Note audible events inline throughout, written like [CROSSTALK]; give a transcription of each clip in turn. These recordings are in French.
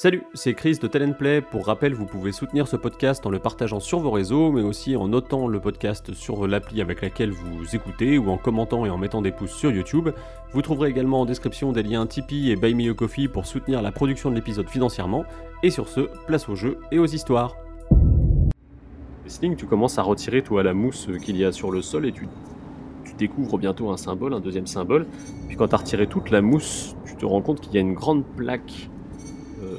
Salut, c'est Chris de Talent Play. Pour rappel, vous pouvez soutenir ce podcast en le partageant sur vos réseaux, mais aussi en notant le podcast sur l'appli avec laquelle vous écoutez ou en commentant et en mettant des pouces sur YouTube. Vous trouverez également en description des liens Tipeee et Buy Me a Coffee pour soutenir la production de l'épisode financièrement. Et sur ce, place aux jeux et aux histoires. Sling, tu commences à retirer la mousse qu'il y a sur le sol et tu, tu découvres bientôt un symbole, un deuxième symbole. Puis quand tu as retiré toute la mousse, tu te rends compte qu'il y a une grande plaque euh,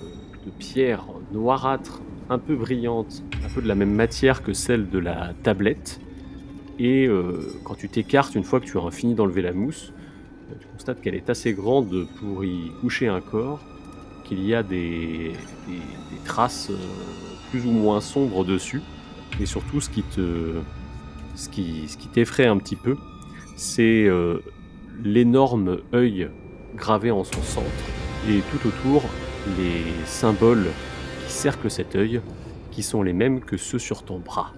pierre noirâtre, un peu brillante, un peu de la même matière que celle de la tablette. Et euh, quand tu t'écartes, une fois que tu auras fini d'enlever la mousse, euh, tu constates qu'elle est assez grande pour y coucher un corps, qu'il y a des, traces euh, plus ou moins sombres dessus. Et surtout, ce qui te, ce qui, ce qui t'effraie un petit peu, c'est l'énorme œil gravé en son centre et tout autour les symboles qui cerclent cet œil, qui sont les mêmes que ceux sur ton bras.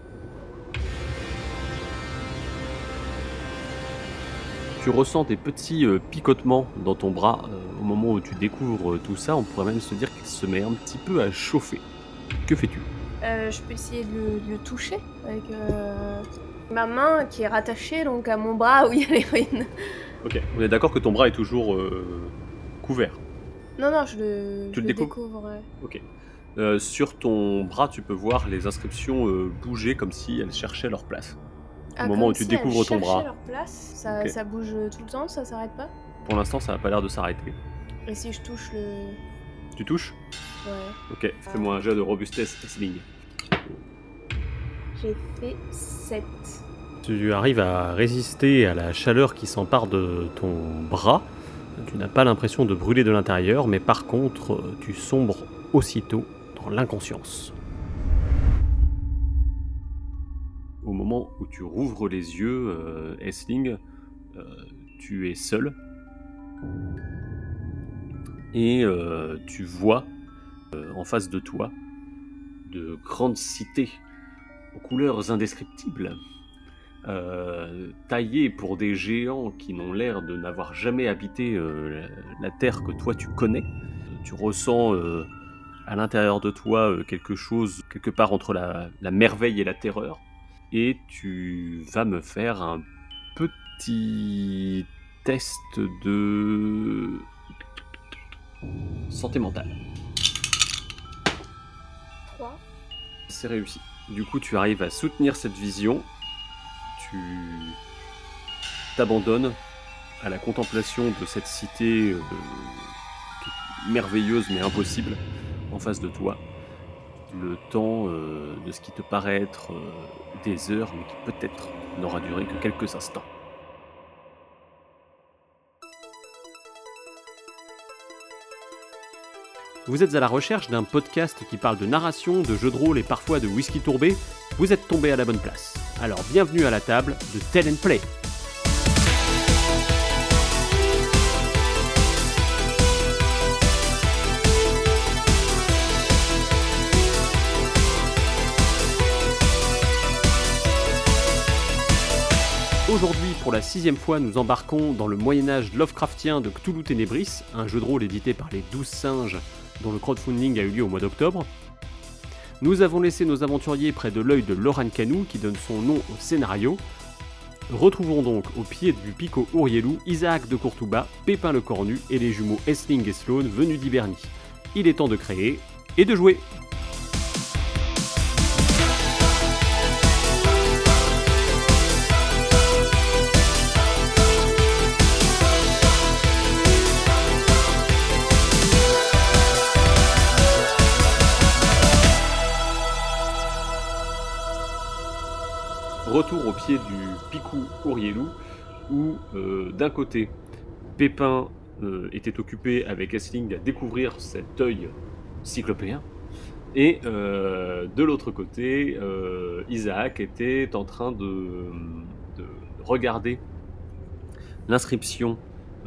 Tu ressens des petits euh, picotements dans ton bras euh, au moment où tu découvres euh, tout ça. On pourrait même se dire qu'il se met un petit peu à chauffer. Que fais-tu? Euh, je peux essayer de le, de le toucher avec euh, ma main qui est rattachée donc à mon bras où il y a l'héroïne. Ok. On est d'accord que ton bras est toujours euh, couvert. Non, non, je le, Tu je le découvres découvre. ouais. Ok. Euh, sur ton bras, tu peux voir les inscriptions euh, bouger comme si elles cherchaient leur place. Ah, moment comme où tu découvres ton bras. cherchaient leur place, ça, bouge tout le temps, ça s'arrête pas? Pour l'instant, ça n'a pas l'air de s'arrêter. Et si je touche le. Tu touches? Ouais. Ok. Fais-moi un jet de robustesse, Sling. J'ai fait 7. Tu arrives à résister à la chaleur qui s'empare de ton bras. Tu n'as pas l'impression de brûler de l'intérieur, mais par contre, euh, tu sombres aussitôt dans l'inconscience. Au moment où tu rouvres les yeux, euh, Essling, euh, tu es seul. Et euh, tu vois en face de toi de grandes cités aux couleurs indescriptibles euh, taillés pour des géants qui n'ont l'air de n'avoir jamais habité euh, la, la terre que toi tu connais. Tu ressens euh, à l'intérieur de toi quelque chose, quelque part entre la, la merveille et la terreur. Et tu vas me faire un petit test de santé mentale. 3. C'est réussi. Du coup, tu arrives à soutenir cette vision. Tu t'abandonnes à la contemplation de cette cité euh, merveilleuse mais impossible en face de toi. Le temps euh, de ce qui te paraît être euh, des heures, mais qui peut-être n'aura duré que quelques instants. Vous êtes à la recherche d'un podcast qui parle de narration, de jeux de rôle et parfois de whisky tourbé? Vous êtes tombé à la bonne place. Alors bienvenue à la table de Tell and Play. Aujourd'hui, pour la sixième fois, nous embarquons dans le Moyen-Âge Lovecraftien de Cthulhu Ténébris, un jeu de rôle édité par les Douze Singes, dont le crowdfunding a eu lieu au mois d'octobre. Nous avons laissé nos aventuriers près de l'œil de Loran Canou, qui donne son nom au scénario. Retrouvons donc au pied du Pico Ourielou Isaac de Courtouba, Pépin le Cornu et les jumeaux Essling et Sloane venus d'Hibernie. Il est temps de créer et de jouer. Au pied du Picou Ourielou, où euh, d'un côté, Pépin euh, était occupé avec Essling à découvrir cet œil cyclopéen, et euh, de l'autre côté, Isaac était en train de, de regarder l'inscription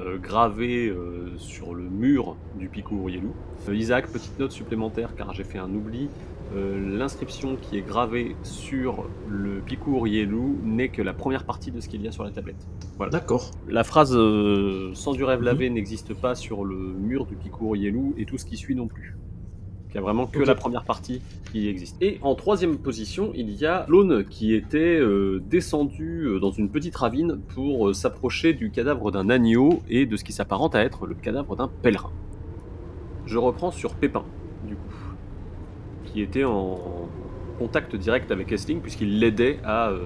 euh, gravée euh, sur le mur du Picou Ourielou. Euh, Isaac, petite note supplémentaire car j'ai fait un oubli. Euh, L'inscription qui est gravée sur le Picou Ourielou n'est que la première partie de ce qu'il y a sur la tablette. Voilà. D'accord. La phrase euh, sans du rêve Mhm. lavé n'existe pas sur le mur du Picou Ourielou et tout ce qui suit non plus. il y a vraiment que la première partie qui existe. Et en troisième position, il y a Lone qui était euh, descendu euh, dans une petite ravine pour s'approcher du cadavre d'un agneau et de ce qui s'apparente à être le cadavre d'un pèlerin. Je reprends sur Pépin, qui était en contact direct avec Essling puisqu'il l'aidait à, euh,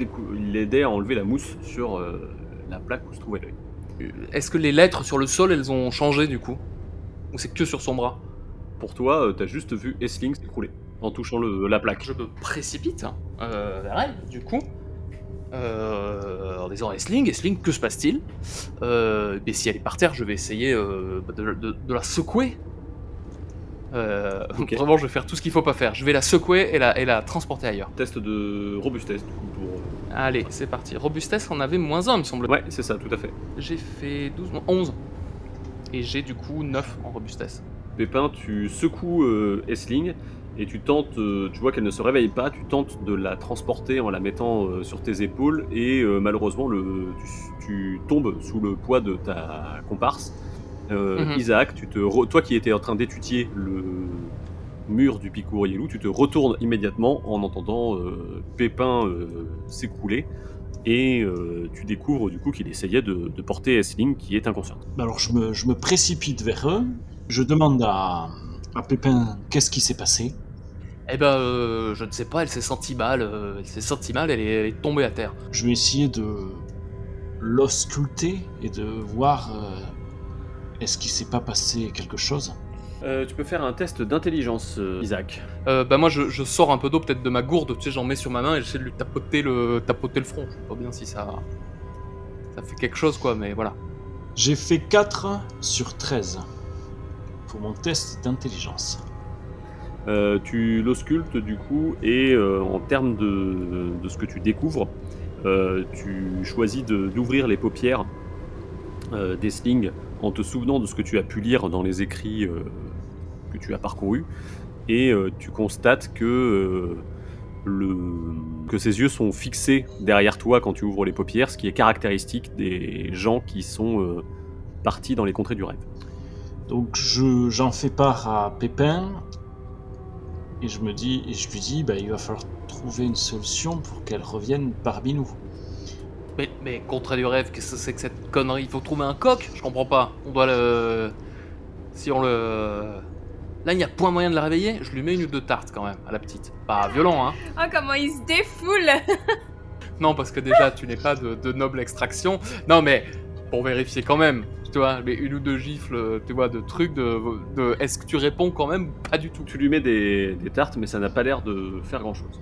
il l'aidait à enlever la mousse sur euh, la plaque où se trouvait l'œil. Est-ce que les lettres sur le sol, elles ont changé du coup? Ou c'est que sur son bras? Pour toi, euh, t'as juste vu Essling s'écrouler en touchant le- la plaque. Je me précipite hein, euh, vers elle, du coup. Euh, en disant Esling, Esling, que se passe-t-il? Euh, Mais si elle est par terre, je vais essayer euh, de, de- de la secouer. Euh, Ok. Vraiment, je vais faire tout ce qu'il faut pas faire. Je vais la secouer et la, et la transporter ailleurs. Test de robustesse, du coup, pour... euh, Allez, c'est parti. Robustesse, on avait moins 1, me semble. Ouais, c'est ça, tout à fait. J'ai fait 12, non, 11. Et j'ai du coup 9 en robustesse. Pépin, tu secoues euh, Essling et tu tentes, euh, tu vois qu'elle ne se réveille pas, tu tentes de la transporter en la mettant euh, sur tes épaules et malheureusement le, tu, tu tombes sous le poids de ta comparse. Euh, Mhm. Isaac, tu te re- toi qui étais en train d'étudier le mur du Picour Yellow, tu te retournes immédiatement en entendant euh, Pépin euh, s'écrouler et euh, tu découvres du coup qu'il essayait de, de porter Essling qui est inconsciente. Bah Alors je me, je me précipite vers eux, je demande à, à Pépin qu'est-ce qui s'est passé? Eh ben, euh, je ne sais pas, elle s'est sentie mal. euh, elle s'est sentie mal, elle est, elle est tombée à terre. Je vais essayer de l'ausculter et de voir euh, est-ce qu'il s'est pas passé quelque chose. Euh, tu peux faire un test d'intelligence, euh, Isaac. Euh, bah moi je, je sors un peu d'eau peut-être de ma gourde, tu sais, j'en mets sur ma main et j'essaie de lui tapoter le, tapoter le front. Je sais pas bien si ça, ça fait quelque chose quoi, mais voilà. J'ai fait 4 sur 13 pour mon test d'intelligence. Euh, tu l'auscultes du coup et euh, en termes de, de ce que tu découvres, euh, tu choisis de- d'ouvrir les paupières euh, d'Essling en te souvenant de ce que tu as pu lire dans les écrits euh, que tu as parcourus et euh, tu constates que, euh, le, que ses yeux sont fixés derrière toi quand tu ouvres les paupières, ce qui est caractéristique des gens qui sont partis dans les contrées du rêve. Donc je- j'en fais part à Pépin et je me dis et je lui dis bah, il va falloir trouver une solution pour qu'elle revienne parmi nous. Mais, mais contrat du rêve, qu'est-ce que c'est que cette connerie? Il faut trouver un coq? Je comprends pas. On doit le. Si on le. Là, il n'y a point moyen de la réveiller, je lui mets une ou deux tartes quand même, à la petite. Pas violent, hein [LAUGHS] Oh, comment il se défoule [LAUGHS] Non, parce que déjà, tu n'es pas de, de noble extraction. Non, mais pour vérifier quand même, tu vois, mais une ou deux gifles, tu vois, de trucs, de, de est-ce que tu réponds quand même? Pas du tout. Tu lui mets des, des tartes, mais ça n'a pas l'air de faire grand chose.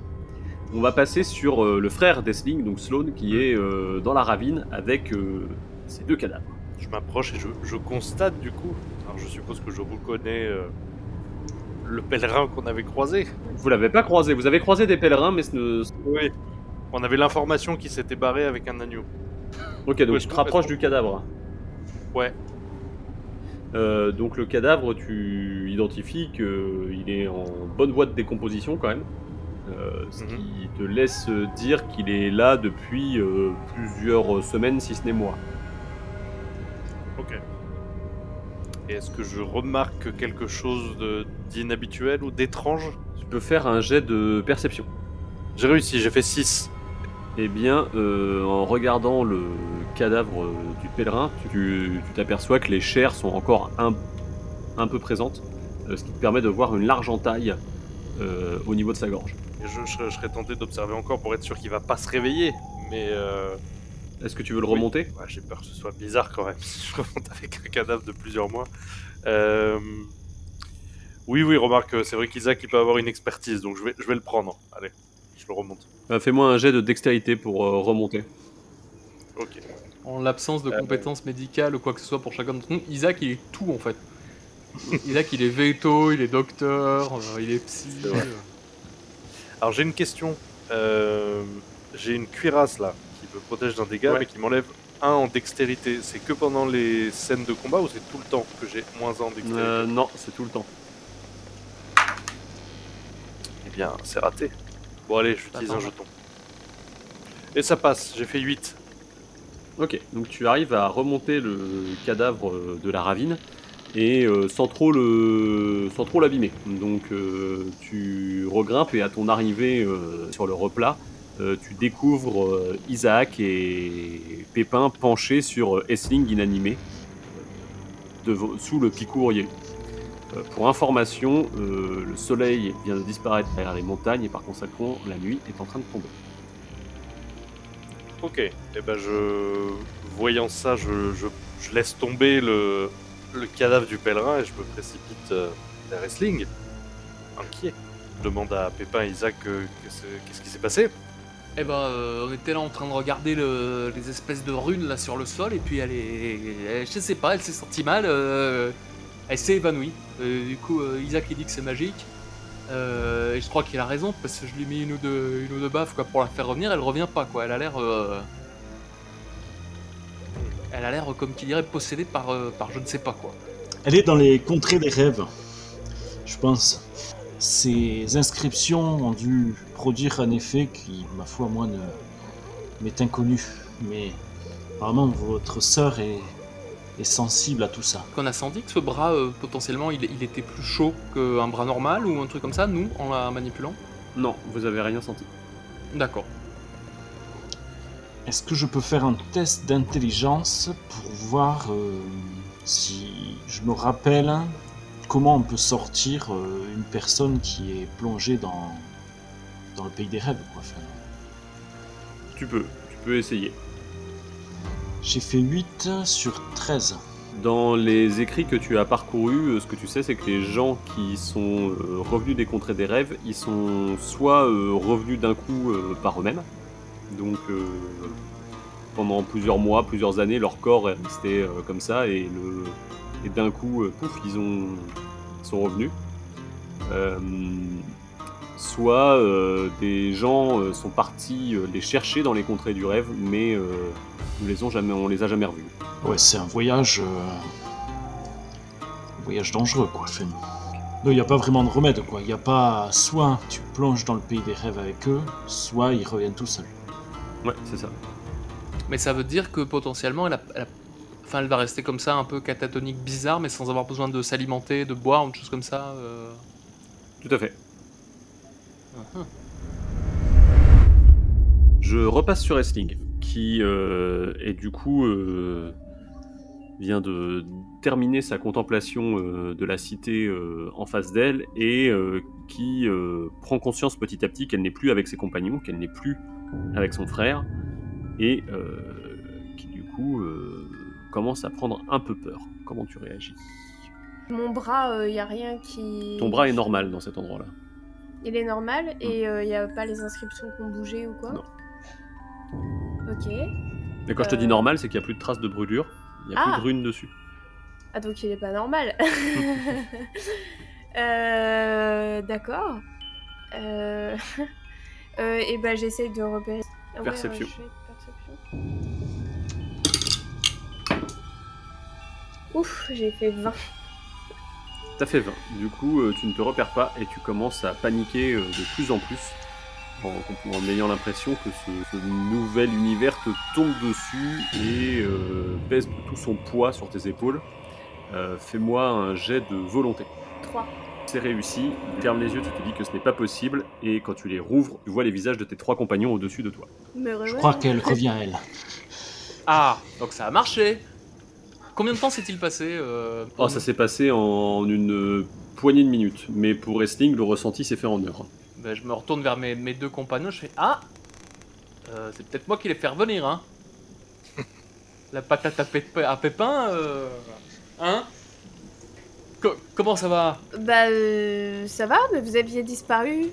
On va passer sur euh, le frère d'Essling, donc Sloane, qui est euh, dans la ravine avec euh, ses deux cadavres. Je m'approche et je, je constate du coup. Alors je suppose que je reconnais euh, le pèlerin qu'on avait croisé. Vous l'avez pas croisé, vous avez croisé des pèlerins, mais ce ne... Oui. On avait l'information qu'il s'était barré avec un agneau. Ok, donc tu je te rapproches du cadavre. Ouais. Euh, donc le cadavre, tu identifies qu'il est en bonne voie de décomposition quand même. Euh, ce Mhm. qui te laisse dire qu'il est là depuis euh, plusieurs semaines, si ce n'est mois. Ok. Et est-ce que je remarque quelque chose d'inhabituel ou d'étrange? Tu peux faire un jet de perception. J'ai réussi, j'ai fait 6. Eh bien, euh, en regardant le cadavre du pèlerin, tu t'aperçois que les chairs sont encore un, un peu présentes, ce qui te permet de voir une large entaille au niveau de sa gorge. Et je, je serais- je serais tenté d'observer encore pour être sûr qu'il va pas se réveiller. Mais euh, Est-ce que tu veux le remonter ouais, j'ai peur que ce soit bizarre quand même [LAUGHS] si je remonte avec un cadavre de plusieurs mois. Euh, Oui, oui, remarque, c'est vrai qu'Isaac il peut avoir une expertise, donc je vais, je vais le prendre. Allez, je le remonte. Euh, Fais-moi un jet de dextérité pour euh, remonter. Ok. En l'absence de Euh, compétences médicales ou quoi que ce soit pour chacun d'entre nous, Isaac, il est tout en fait. [LAUGHS] Isaac, il est veto, il est docteur, euh, il est psy. Euh. Alors j'ai une question. Euh, j'ai une cuirasse là qui me protège d'un dégât Ouais. mais qui m'enlève un en dextérité. C'est que pendant les scènes de combat ou c'est tout le temps que j'ai moins un en dextérité? Euh, non, c'est tout le temps. Eh bien, c'est raté. Bon allez, j'utilise un jeton. Et ça passe, j'ai fait 8. Ok, donc tu arrives à remonter le cadavre de la ravine et euh, sans trop le sans trop l'abîmer. Donc euh, tu regrimpes et à ton arrivée euh, sur le replat, tu découvres Isaac et Pépin penchés sur Essling inanimé sous le picourier. Pour information, le soleil vient de disparaître derrière les montagnes et par conséquent la nuit est en train de tomber. Ok, et ben je. Voyant ça, je laisse tomber le, le cadavre du pèlerin et je me précipite euh, vers Wrestling. Inquiet. Je demande à Pépin et Isaac qu'est-ce qui s'est passé. Eh ben, euh, on était là en train de regarder le- les espèces de runes là sur le sol, et puis elle est. je sais pas, elle s'est sentie mal, euh, elle s'est évanouie. Du coup, Isaac il dit que c'est magique. Et je crois qu'il a raison, parce que je lui ai mis une ou deux, une ou deux baffes quoi, pour la faire revenir, elle revient pas quoi. Elle a l'air. Elle a l'air, comme qui dirait, possédée par, euh, par je ne sais pas quoi. Elle est dans les contrées des rêves, je pense. Ces inscriptions ont dû produire un effet qui, ma foi, moi, ne m'est inconnu. Mais apparemment, votre sœur est, est sensible à tout ça. Qu'on a senti que ce bras, euh, potentiellement, il, il était plus chaud qu'un bras normal ou un truc comme ça, nous, en la manipulant? Non, vous avez rien senti. D'accord. Est-ce que je peux faire un test d'intelligence pour voir euh, si je me rappelle comment on peut sortir euh, une personne qui est plongée dans, dans le pays des rêves quoi, enfin. Tu peux, tu peux essayer. J'ai fait 8 sur 13. Dans les écrits que tu as parcourus, euh, ce que tu sais, c'est que les gens qui sont revenus des contrées des rêves, ils sont soit revenus d'un coup par eux-mêmes, donc euh, pendant plusieurs mois, plusieurs années, leur corps est resté euh, comme ça, et, et d'un coup, euh, pouf, ils, ont, sont revenus. Soit des gens sont partis les chercher dans les contrées du rêve, mais on les, jamais, on les a jamais revus. Ouais, c'est un voyage. voyage dangereux, quoi. Non, il n'y a pas vraiment de remède, quoi. Il a pas. Soit tu plonges dans le pays des rêves avec eux, soit ils reviennent tout seuls. Ouais, c'est ça. Mais ça veut dire que potentiellement, elle, a- elle a- enfin, elle va rester comme ça, un peu catatonique, bizarre, mais sans avoir besoin de s'alimenter, de boire, une chose comme ça. euh. Tout à fait. Mhm. Je repasse sur Essling, qui euh, est du coup euh, vient de terminer sa contemplation euh, de la cité euh, en face d'elle et euh, qui euh, prend conscience petit à petit qu'elle n'est plus avec ses compagnons, qu'elle n'est plus avec son frère et euh, qui du coup euh, commence à prendre un peu peur. Comment tu réagis? Mon bras, il n'y a rien qui. Ton bras est normal dans cet endroit-là. Il est normal et il n'y a pas les inscriptions qui ont bougé ou quoi? Non. Ok. Mais quand je te dis Euh. normal, c'est qu'il n'y a plus de traces de brûlure, il n'y a Ah. plus de runes dessus. Ah, donc il est pas normal. [LAUGHS] euh, D'accord. Euh... [LAUGHS] euh, et ben j'essaye de repérer. Ah ouais, Perception. Ouf, j'ai fait 20. T'as fait 20. Du coup, euh, tu ne te repères pas et tu commences à paniquer euh, de plus en plus en, en ayant l'impression que ce, ce nouvel univers te tombe dessus et euh, pèse de tout son poids sur tes épaules. Euh, Fais-moi un jet de volonté. 3. C'est réussi, tu fermes les yeux, tu te dis que ce n'est pas possible. Et quand tu les rouvres, tu vois les visages de tes trois compagnons au-dessus de toi. Je crois qu'elle revient à elle. Ah, donc ça a marché. Combien de temps s'est-il passé euh, Oh, ça s'est passé en une euh, poignée de minutes, mais pour Wrestling, le ressenti s'est fait en heure. Ben, je me retourne vers mes, mes deux compagnons, je fais Ah! Euh, C'est peut-être moi qui les fais revenir, hein. [LAUGHS] La patate à, pép- à pépin, euh, Hein? Co- Comment ça va? Bah, euh, ça va, mais vous aviez disparu.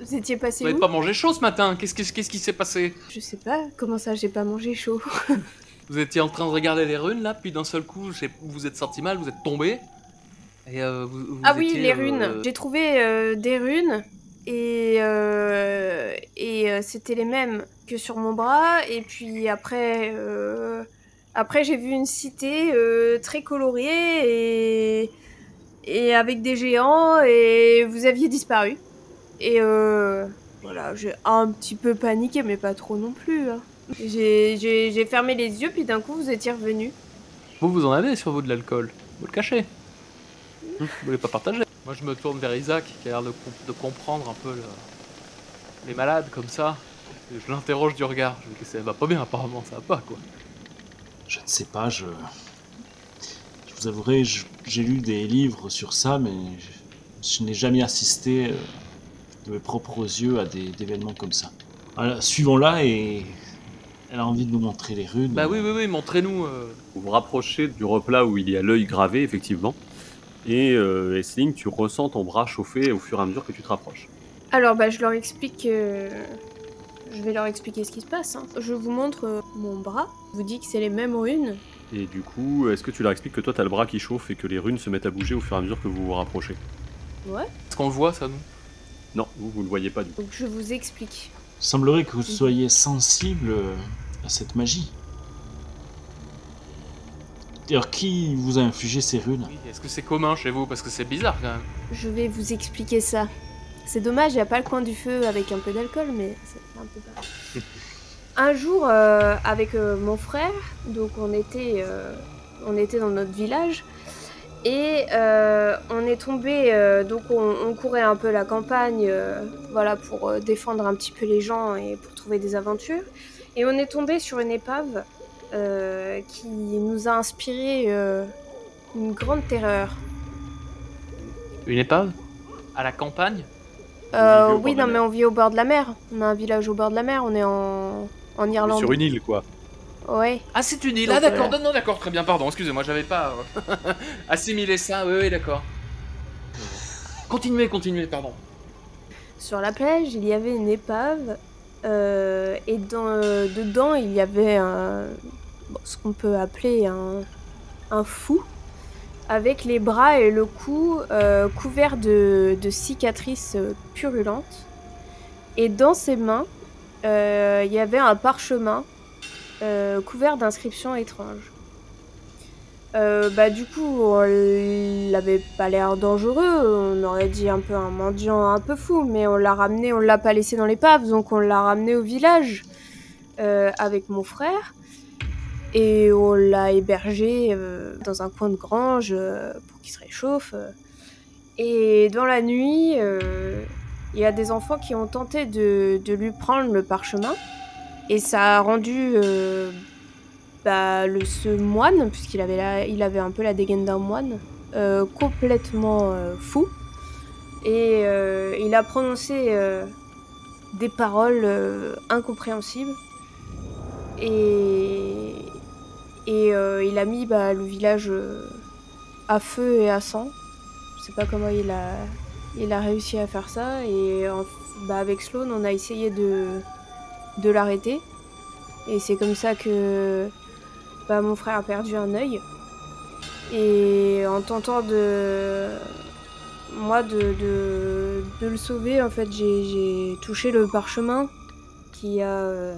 Vous étiez passé Vous n'avez pas mangé chaud ce matin? Qu'est-ce qui s'est passé? Je sais pas, comment ça j'ai pas mangé chaud? [LAUGHS] Vous étiez en train de regarder les runes là, puis d'un seul coup, vous vous êtes sorti mal, vous êtes tombé. Et euh, vous, vous Ah oui, les euh, runes. J'ai trouvé euh, des runes et, euh, et euh, c'était les mêmes que sur mon bras. Et puis après, euh, après j'ai vu une cité euh, très colorée et, et avec des géants et vous aviez disparu. Et euh, voilà, j'ai un petit peu paniqué, mais pas trop non plus. hein. J'ai- J'ai j'ai fermé les yeux, puis d'un coup vous étiez revenu. Vous, vous en avez sur vous de l'alcool. Vous le cachez. Vous voulez pas partager Moi, je me tourne vers Isaac, qui a l'air de, comp- de comprendre un peu le- les malades comme ça. Et je l'interroge du regard. Je lui dis, ça va pas bien, apparemment, ça va pas, quoi. Je ne sais pas, je. Vous avouerai, j'ai lu des livres sur ça, mais je, je n'ai jamais assisté euh, de mes propres yeux à des événements comme ça. Alors, suivons-la et. Elle a envie de nous montrer les runes. Bah oui, oui, oui, montrez-nous. euh, Vous vous rapprochez du replat où il y a l'œil gravé, effectivement. Et euh, Essling, tu ressens ton bras chauffer au fur et à mesure que tu te rapproches. Alors, bah, je leur explique. euh, Je vais leur expliquer ce qui se passe. hein. Je vous montre euh, mon bras. Je vous dis que c'est les mêmes runes. Et du coup, est-ce que tu leur expliques que toi, t'as le bras qui chauffe et que les runes se mettent à bouger au fur et à mesure que vous vous rapprochez Ouais. Est-ce qu'on le voit, ça, nous Non, vous, vous le voyez pas du tout. Donc, je vous explique. Il semblerait que vous soyez sensible à cette magie. D'ailleurs, qui vous a infligé ces runes Oui, Est-ce que c'est commun chez vous Parce que c'est bizarre, quand même. Je vais vous expliquer ça. C'est dommage, il n'y a pas le coin du feu avec un peu d'alcool, mais c'est un peu pareil. [LAUGHS] Un jour, euh, avec euh, mon frère, donc on était, euh, on était dans notre village, et euh, on est tombé, euh, donc on, on courait un peu la campagne, euh, voilà, pour euh, défendre un petit peu les gens et pour trouver des aventures. Et on est tombé sur une épave euh, qui nous a inspiré euh, une grande terreur. Une épave? À la campagne? Euh, oui, non, mais on vit au bord de la mer. On a un village au bord de la mer. On est en, en Irlande. Sur une île, quoi. Ouais. Ah, c'est une île. Donc, Ah, d'accord. voilà. Non, non, d'accord. Très bien, pardon. Excusez-moi, j'avais pas euh, [LAUGHS] assimilé ça. Oui, oui, d'accord. Continuez, continuez, pardon. Sur la plage, il y avait une épave. euh, et dans, euh, dedans, il y avait un, bon, ce qu'on peut appeler un, un fou. Avec les bras et le cou euh, couverts de, de cicatrices euh, purulentes. Et dans ses mains, euh, il y avait un parchemin euh, couvert d'inscriptions étranges. Euh, bah du coup, il n'avait pas l'air dangereux. On aurait dit un peu un mendiant un peu fou, mais on l'a ramené, on l'a pas laissé dans l'épave, donc on l'a ramené au village euh, avec mon frère et on l'a hébergé euh, dans un coin de grange euh, pour qu'il se réchauffe. Et dans la nuit, euh, il y a des enfants qui ont tenté de, lui prendre le parchemin et ça a rendu euh, bah, ce moine, puisqu'il avait, la- il avait un peu la dégaine d'un moine, euh, complètement euh, fou. Et il a prononcé des paroles incompréhensibles. Et, il a mis bah, le village à feu et à sang. Je sais pas comment il a, il a réussi à faire ça. Et bah, avec Sloan, on a essayé de, de l'arrêter. Et c'est comme ça que bah, mon frère a perdu un œil. Et en tentant de. Moi, de, de, de le sauver, en fait, j'ai touché le parchemin qui a,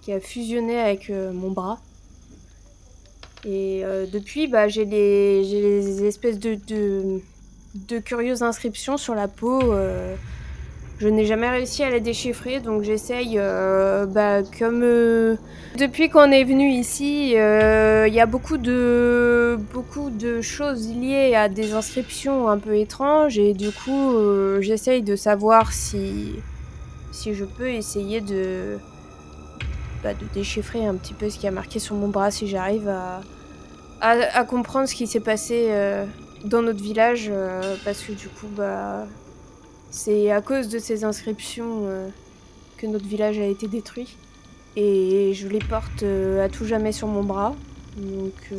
qui a fusionné avec euh, mon bras. Et euh, depuis, bah, j'ai j'ai les espèces de, de curieuses inscriptions sur la peau. euh, je n'ai jamais réussi à les déchiffrer, donc j'essaye, euh, bah, comme euh, depuis qu'on est venu ici, il y a beaucoup de, choses liées à des inscriptions un peu étranges, et du coup, j'essaye de savoir si, si je peux essayer de, bah, de déchiffrer un petit peu ce qui a marqué sur mon bras, si j'arrive à, comprendre ce qui s'est passé dans notre village, euh, parce que du coup, bah, c'est à cause de ces inscriptions euh, que notre village a été détruit. Et je les porte euh, à tout jamais sur mon bras. Donc,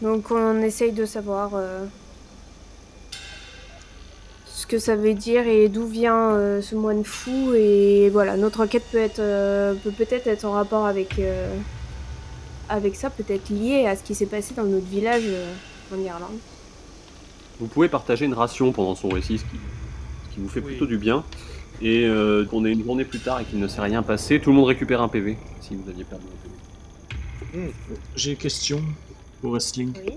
donc on essaye de savoir ce que ça veut dire et d'où vient ce moine fou. Et voilà, notre enquête peut être peut peut-être être en rapport avec avec ça, peut-être lié à ce qui s'est passé dans notre village en Irlande. Vous pouvez partager une ration pendant son récit, ce qui, ce qui vous fait Oui. plutôt du bien. Et euh, qu'on est une journée plus tard et qu'il ne s'est rien passé, tout le monde récupère un PV, si vous aviez perdu un PV. J'ai une question pour Wrestling. Oui.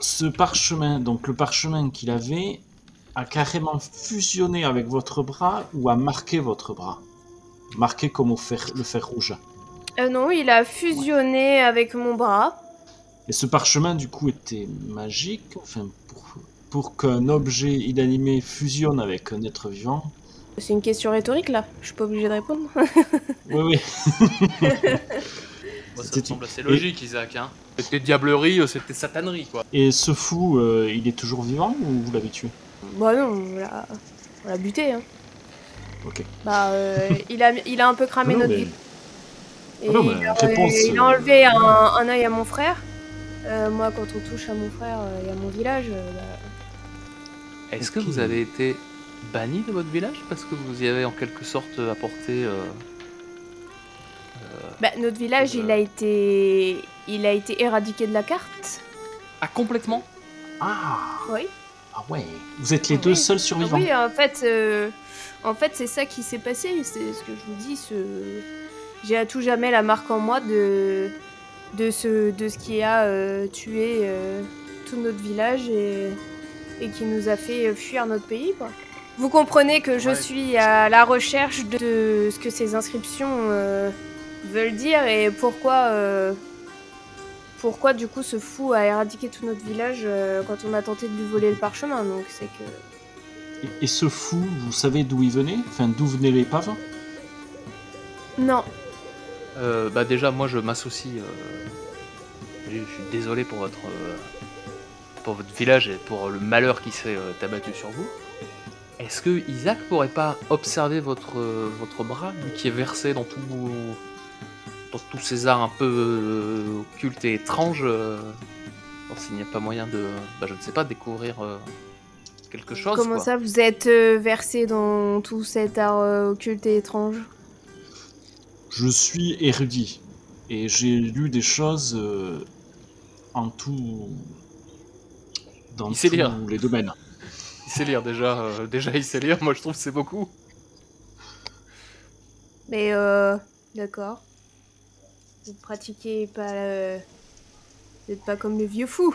Ce parchemin, donc le parchemin qu'il avait, a carrément fusionné avec votre bras ou a marqué votre bras? Marqué comme au fer, le fer rouge. Euh, non, il a fusionné avec mon bras. Et ce parchemin, du coup, était magique, enfin, pour, pour qu'un objet inanimé fusionne avec un être vivant. C'est une question rhétorique là, je suis pas obligée de répondre. [LAUGHS] Oui, oui. Moi, ça me semble assez logique, Isaac. Hein. C'était diablerie, euh, c'était satanerie, quoi. Et ce fou, euh, il est toujours vivant ou vous l'avez tué? Bah non, on l'a, buté. Hein. Ok. Bah, euh, il, a, il a un peu cramé Non, notre mais- vie. Et Ah non, il, a, réponse, il a euh, enlevé un, un œil à mon frère. Euh, moi, quand on touche à mon frère euh, et à mon village, euh, bah, Est-ce que vous avez été banni de votre village parce que vous y avez en quelque sorte apporté. euh, bah, notre village, Euh. il a été, il a été éradiqué de la carte. Ah, complètement? Ah Oui. Ah ouais Vous êtes les Ah deux oui. seuls survivants Oui, en fait, euh, en fait, c'est ça qui s'est passé. C'est ce que je vous dis. Ce... J'ai à tout jamais la marque en moi de de ce de ce qui a euh, tué euh, tout notre village et et qui nous a fait fuir notre pays, quoi. Vous comprenez que je Ouais. suis à la recherche de ce que ces inscriptions euh, veulent dire et pourquoi. euh, pourquoi du coup ce fou a éradiqué tout notre village euh, quand on a tenté de lui voler le parchemin donc c'est que et, et ce fou, vous savez d'où il venait? Enfin, d'où venaient l'épave non Euh, Bah, déjà, moi je m'associe. euh, Je suis désolé pour votre. euh, pour votre village et pour le malheur qui s'est euh, abattu sur vous. Est-ce que Isaac pourrait pas observer votre, euh, votre bras, lui qui est versé dans tout. dans tous ces arts un peu euh, occultes et étranges euh, S'il n'y a pas moyen de. Bah, je ne sais pas, découvrir euh, quelque chose. Comment quoi. ça, vous êtes euh, versé dans tout cet art euh, occulte et étrange? Je suis érudit et j'ai lu des choses euh, en tout. dans Il sait tous lire. les domaines. Il sait lire déjà, euh, déjà il sait lire, moi je trouve que c'est beaucoup. Mais euh, d'accord. Vous pratiquez pas. euh, Vous n'êtes pas comme le vieux fou.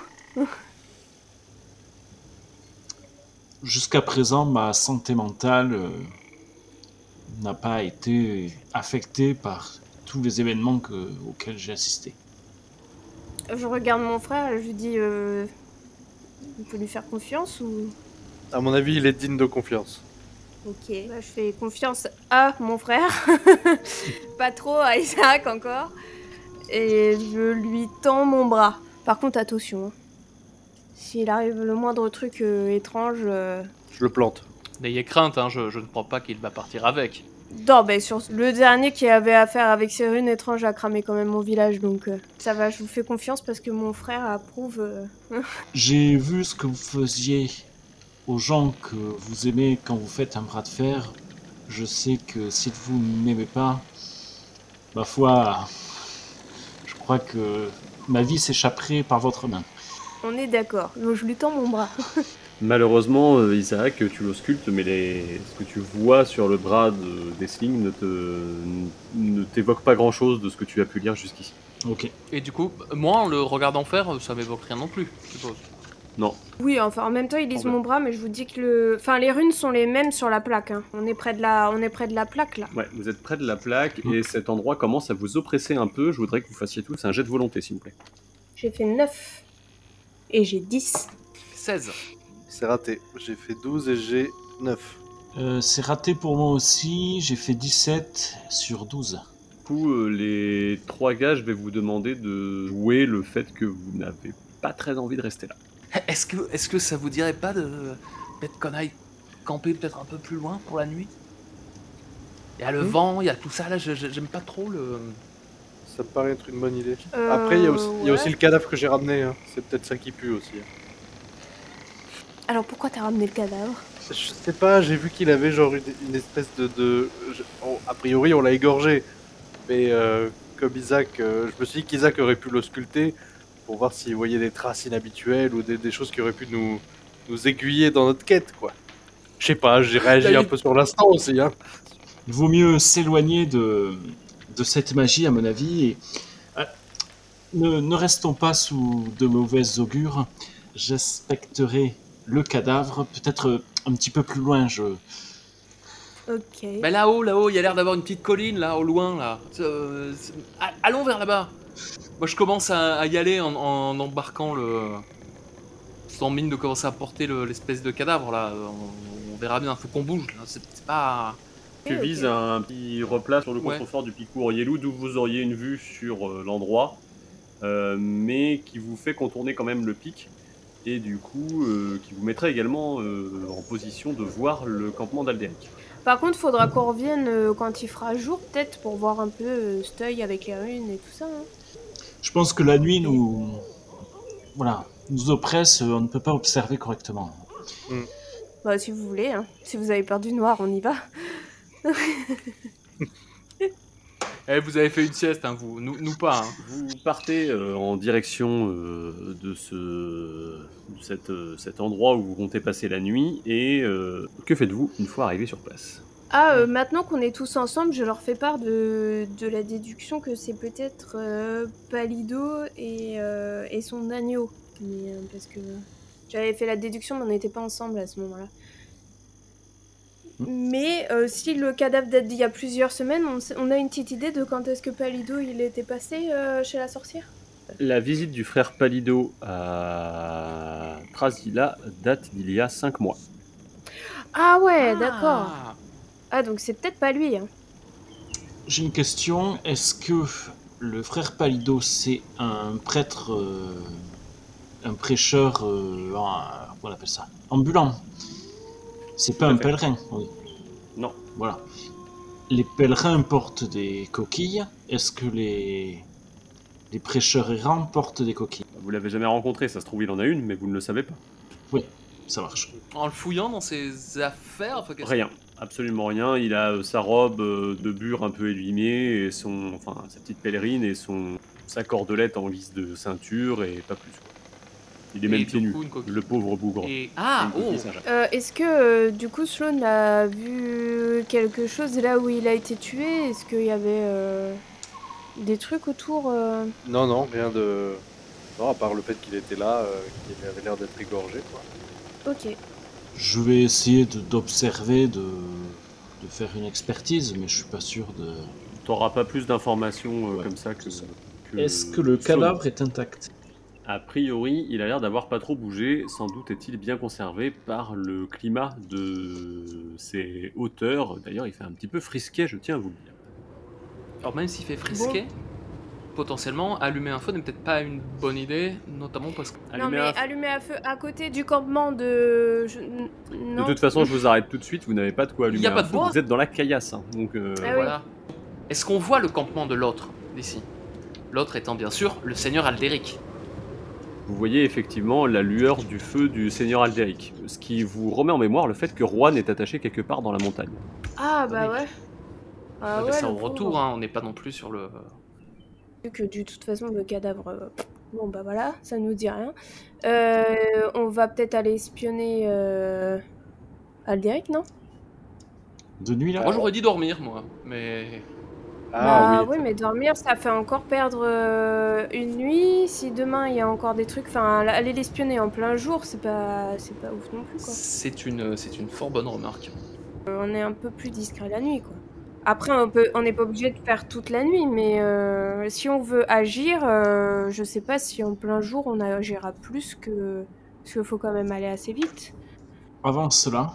Jusqu'à présent, ma santé mentale euh, n'a pas été affectée par tous les événements que- auxquels j'ai assisté. Je regarde mon frère et je lui dis. Euh, on peut lui faire confiance ou? À mon avis, il est digne de confiance. Ok. Bah, je fais confiance à mon frère. [LAUGHS] pas trop à Isaac encore. Et je lui tends mon bras. Par contre, attention. hein. S'il arrive le moindre truc euh, étrange. euh, Je le plante. N'ayez crainte, hein, je, je ne crois pas qu'il va partir avec. Non, mais sur le dernier qui avait affaire avec ces runes étranges a cramé quand même mon village, donc euh, ça va, je vous fais confiance parce que mon frère approuve. euh, [LAUGHS] J'ai vu ce que vous faisiez aux gens que vous aimez quand vous faites un bras de fer. Je sais que si vous ne m'aimez pas, ma foi, je crois que ma vie s'échapperait par votre main. On est d'accord, donc je lui tends mon bras. [LAUGHS] Malheureusement, euh, Isaac, tu l'auscultes, mais les... ce que tu vois sur le bras de Dessling ne te ne t'évoque pas grand-chose de ce que tu as pu lire jusqu'ici. Ok. Et du coup, moi en le regardant faire, ça m'évoque rien non plus, je suppose. Non. Oui, enfin en même temps, ils lisent mon bras, mais je vous dis que le. Enfin, les runes sont les mêmes sur la plaque. hein. On, est près de la... On est près de la plaque là. Ouais, vous êtes près de la plaque et cet endroit commence à vous oppresser un peu. Je voudrais que vous fassiez tous un jet de volonté, s'il vous plaît. J'ai fait 9. Et j'ai 10. 16. C'est raté. J'ai fait 12 et j'ai 9. Euh, c'est raté pour moi aussi, j'ai fait 17 sur 12. Du coup, euh, les trois gars, je vais vous demander de jouer le fait que vous n'avez pas très envie de rester là. Est-ce que, est que ça vous dirait pas de peut-être qu'on aille camper peut-être un peu plus loin pour la nuit? Il y a le Hmm. vent, il y a tout ça là, je- je- j'aime pas trop le... Ça me paraît être une bonne idée. Euh, Après, il y, a y aussi le cadavre que j'ai ramené. hein. C'est peut-être ça qui pue aussi. hein. Alors pourquoi t'as ramené le cadavre? Je sais pas, j'ai vu qu'il avait genre une, une espèce de. de je- a priori, on l'a égorgé. Mais euh, comme Isaac, euh, je me suis dit qu'Isaac aurait pu l'ausculter pour voir s'il voyait des traces inhabituelles ou des, des choses qui auraient pu nous, nous aiguiller dans notre quête, quoi. Je sais pas, j'ai réagi un peu sur l'instant aussi. Hein. Il vaut mieux s'éloigner de, de cette magie, à mon avis. Et, euh, ne, ne restons pas sous de mauvaises augures. J'inspecterai le cadavre, peut-être euh, un petit peu plus loin. Je... Ok. Bah là-haut, là-haut, il y a l'air d'avoir une petite colline là, au loin là. Euh, allons vers là-bas. Moi, je commence à, à y aller en, en embarquant le. Sans mine de commencer à porter le- l'espèce de cadavre là. On, on verra bien, faut qu'on bouge là. C'est pas. Tu ok. vises un petit replat sur le Ouais. contrefort du Picourt Yellow d'où vous auriez une vue sur euh, l'endroit, euh, mais qui vous fait contourner quand même le pic et du coup euh, qui vous mettrait également euh, en position de voir le campement d'Alderic. Par contre, faudra qu'on revienne euh, quand il fera jour, peut-être, pour voir un peu euh, cet œil avec les runes et tout ça. hein. Je pense que la nuit nous. Voilà, nous oppresse, on ne peut pas observer correctement. Bah, si vous voulez, hein. si vous avez peur du noir, on y va. [LAUGHS] Eh, vous avez fait une sieste, hein, vous. Nous, nous pas. hein. Vous partez euh, en direction euh, de, ce, de cette, euh, cet endroit où vous comptez passer la nuit et euh, que faites-vous une fois arrivé sur place? Ah, euh, maintenant qu'on est tous ensemble, je leur fais part de, de la déduction que c'est peut-être euh, Palido et, euh, et son agneau. Mais, euh, parce que j'avais fait la déduction, mais on n'était pas ensemble à ce moment-là. Mais euh, si le cadavre date d'il y a plusieurs semaines, on, a une petite idée de quand est-ce que Palido il était passé euh, chez la sorcière? La visite du frère Palido à Trasila date d'il y a 5 mois. Ah ouais, Ah. d'accord. Ah, donc c'est peut-être pas lui. Hein. J'ai une question. Est-ce que le frère Palido, c'est un prêtre, euh, un prêcheur, euh, un- comment on appelle ça? Ambulant. C'est pas un fait. pèlerin. oui. Non. Voilà. Les pèlerins portent des coquilles. Est-ce que les, les prêcheurs errants portent des coquilles? Vous l'avez jamais rencontré, ça se trouve il en a une, mais vous ne le savez pas. Ça marche. En le fouillant dans ses affaires. enfin, Rien, absolument rien. Il a euh, sa robe euh, de bure un peu élimée et son, enfin sa petite pèlerine et son sa cordelette en guise de ceinture et pas plus. quoi. Il est même pieds nus, le pauvre bougre. Et... Ah, oh. Euh, Est-ce que euh, du coup Sloan a vu quelque chose là où il a été tué? Est-ce qu'il y avait euh, des trucs autour euh? Non, non, rien de. Non, à part le fait qu'il était là, euh, qu'il avait l'air d'être égorgé, quoi. Ok. Je vais essayer de- d'observer, de, de faire une expertise, mais je suis pas sûr de. T'auras pas plus d'informations euh, Ouais, comme ça que. ça. Est-ce que le cadavre est intact? A priori, il a l'air d'avoir pas trop bougé. Sans doute est-il bien conservé par le climat de ses hauteurs. D'ailleurs, il fait un petit peu frisquet, je tiens à vous le dire. Alors même s'il fait frisquet, potentiellement allumer un feu n'est peut-être pas une bonne idée, notamment parce que. non Allumez mais un- allumer à feu à côté du campement de... je- Non. De toute façon, je vous arrête tout de suite. Vous n'avez pas de quoi Il allumer y a un pas de feu, bois Vous êtes dans la caillasse, hein, donc. euh, Ah oui. Voilà. Est-ce qu'on voit le campement de l'autre d'ici? L'autre étant bien sûr le seigneur Alderic. Vous voyez effectivement la lueur du feu du seigneur Alderic, ce qui vous remet en mémoire le fait que Juan est attaché quelque part dans la montagne. Ah bah Oui. ouais. On Ah ouais, pauvre. retour, hein, on n'est pas non plus sur le. Vu que de toute façon le cadavre... euh, Bon bah voilà, ça nous dit rien. Euh, on va peut-être aller espionner euh... Alderic, non? De nuit là? Moi j'aurais dit dormir, moi, mais. Bah oui, mais dormir, ça fait encore perdre euh, une nuit. Si demain il y a encore des trucs, enfin, aller l'espionner en plein jour, c'est pas, c'est pas ouf non plus. C'est une, c'est une fort bonne remarque. Euh, on est un peu plus discret la nuit quoi. Après, on peut, on n'est pas obligé de faire toute la nuit, mais euh, si on veut agir, euh, je sais pas si en plein jour on agira plus que, parce qu'il faut quand même aller assez vite. Avant cela,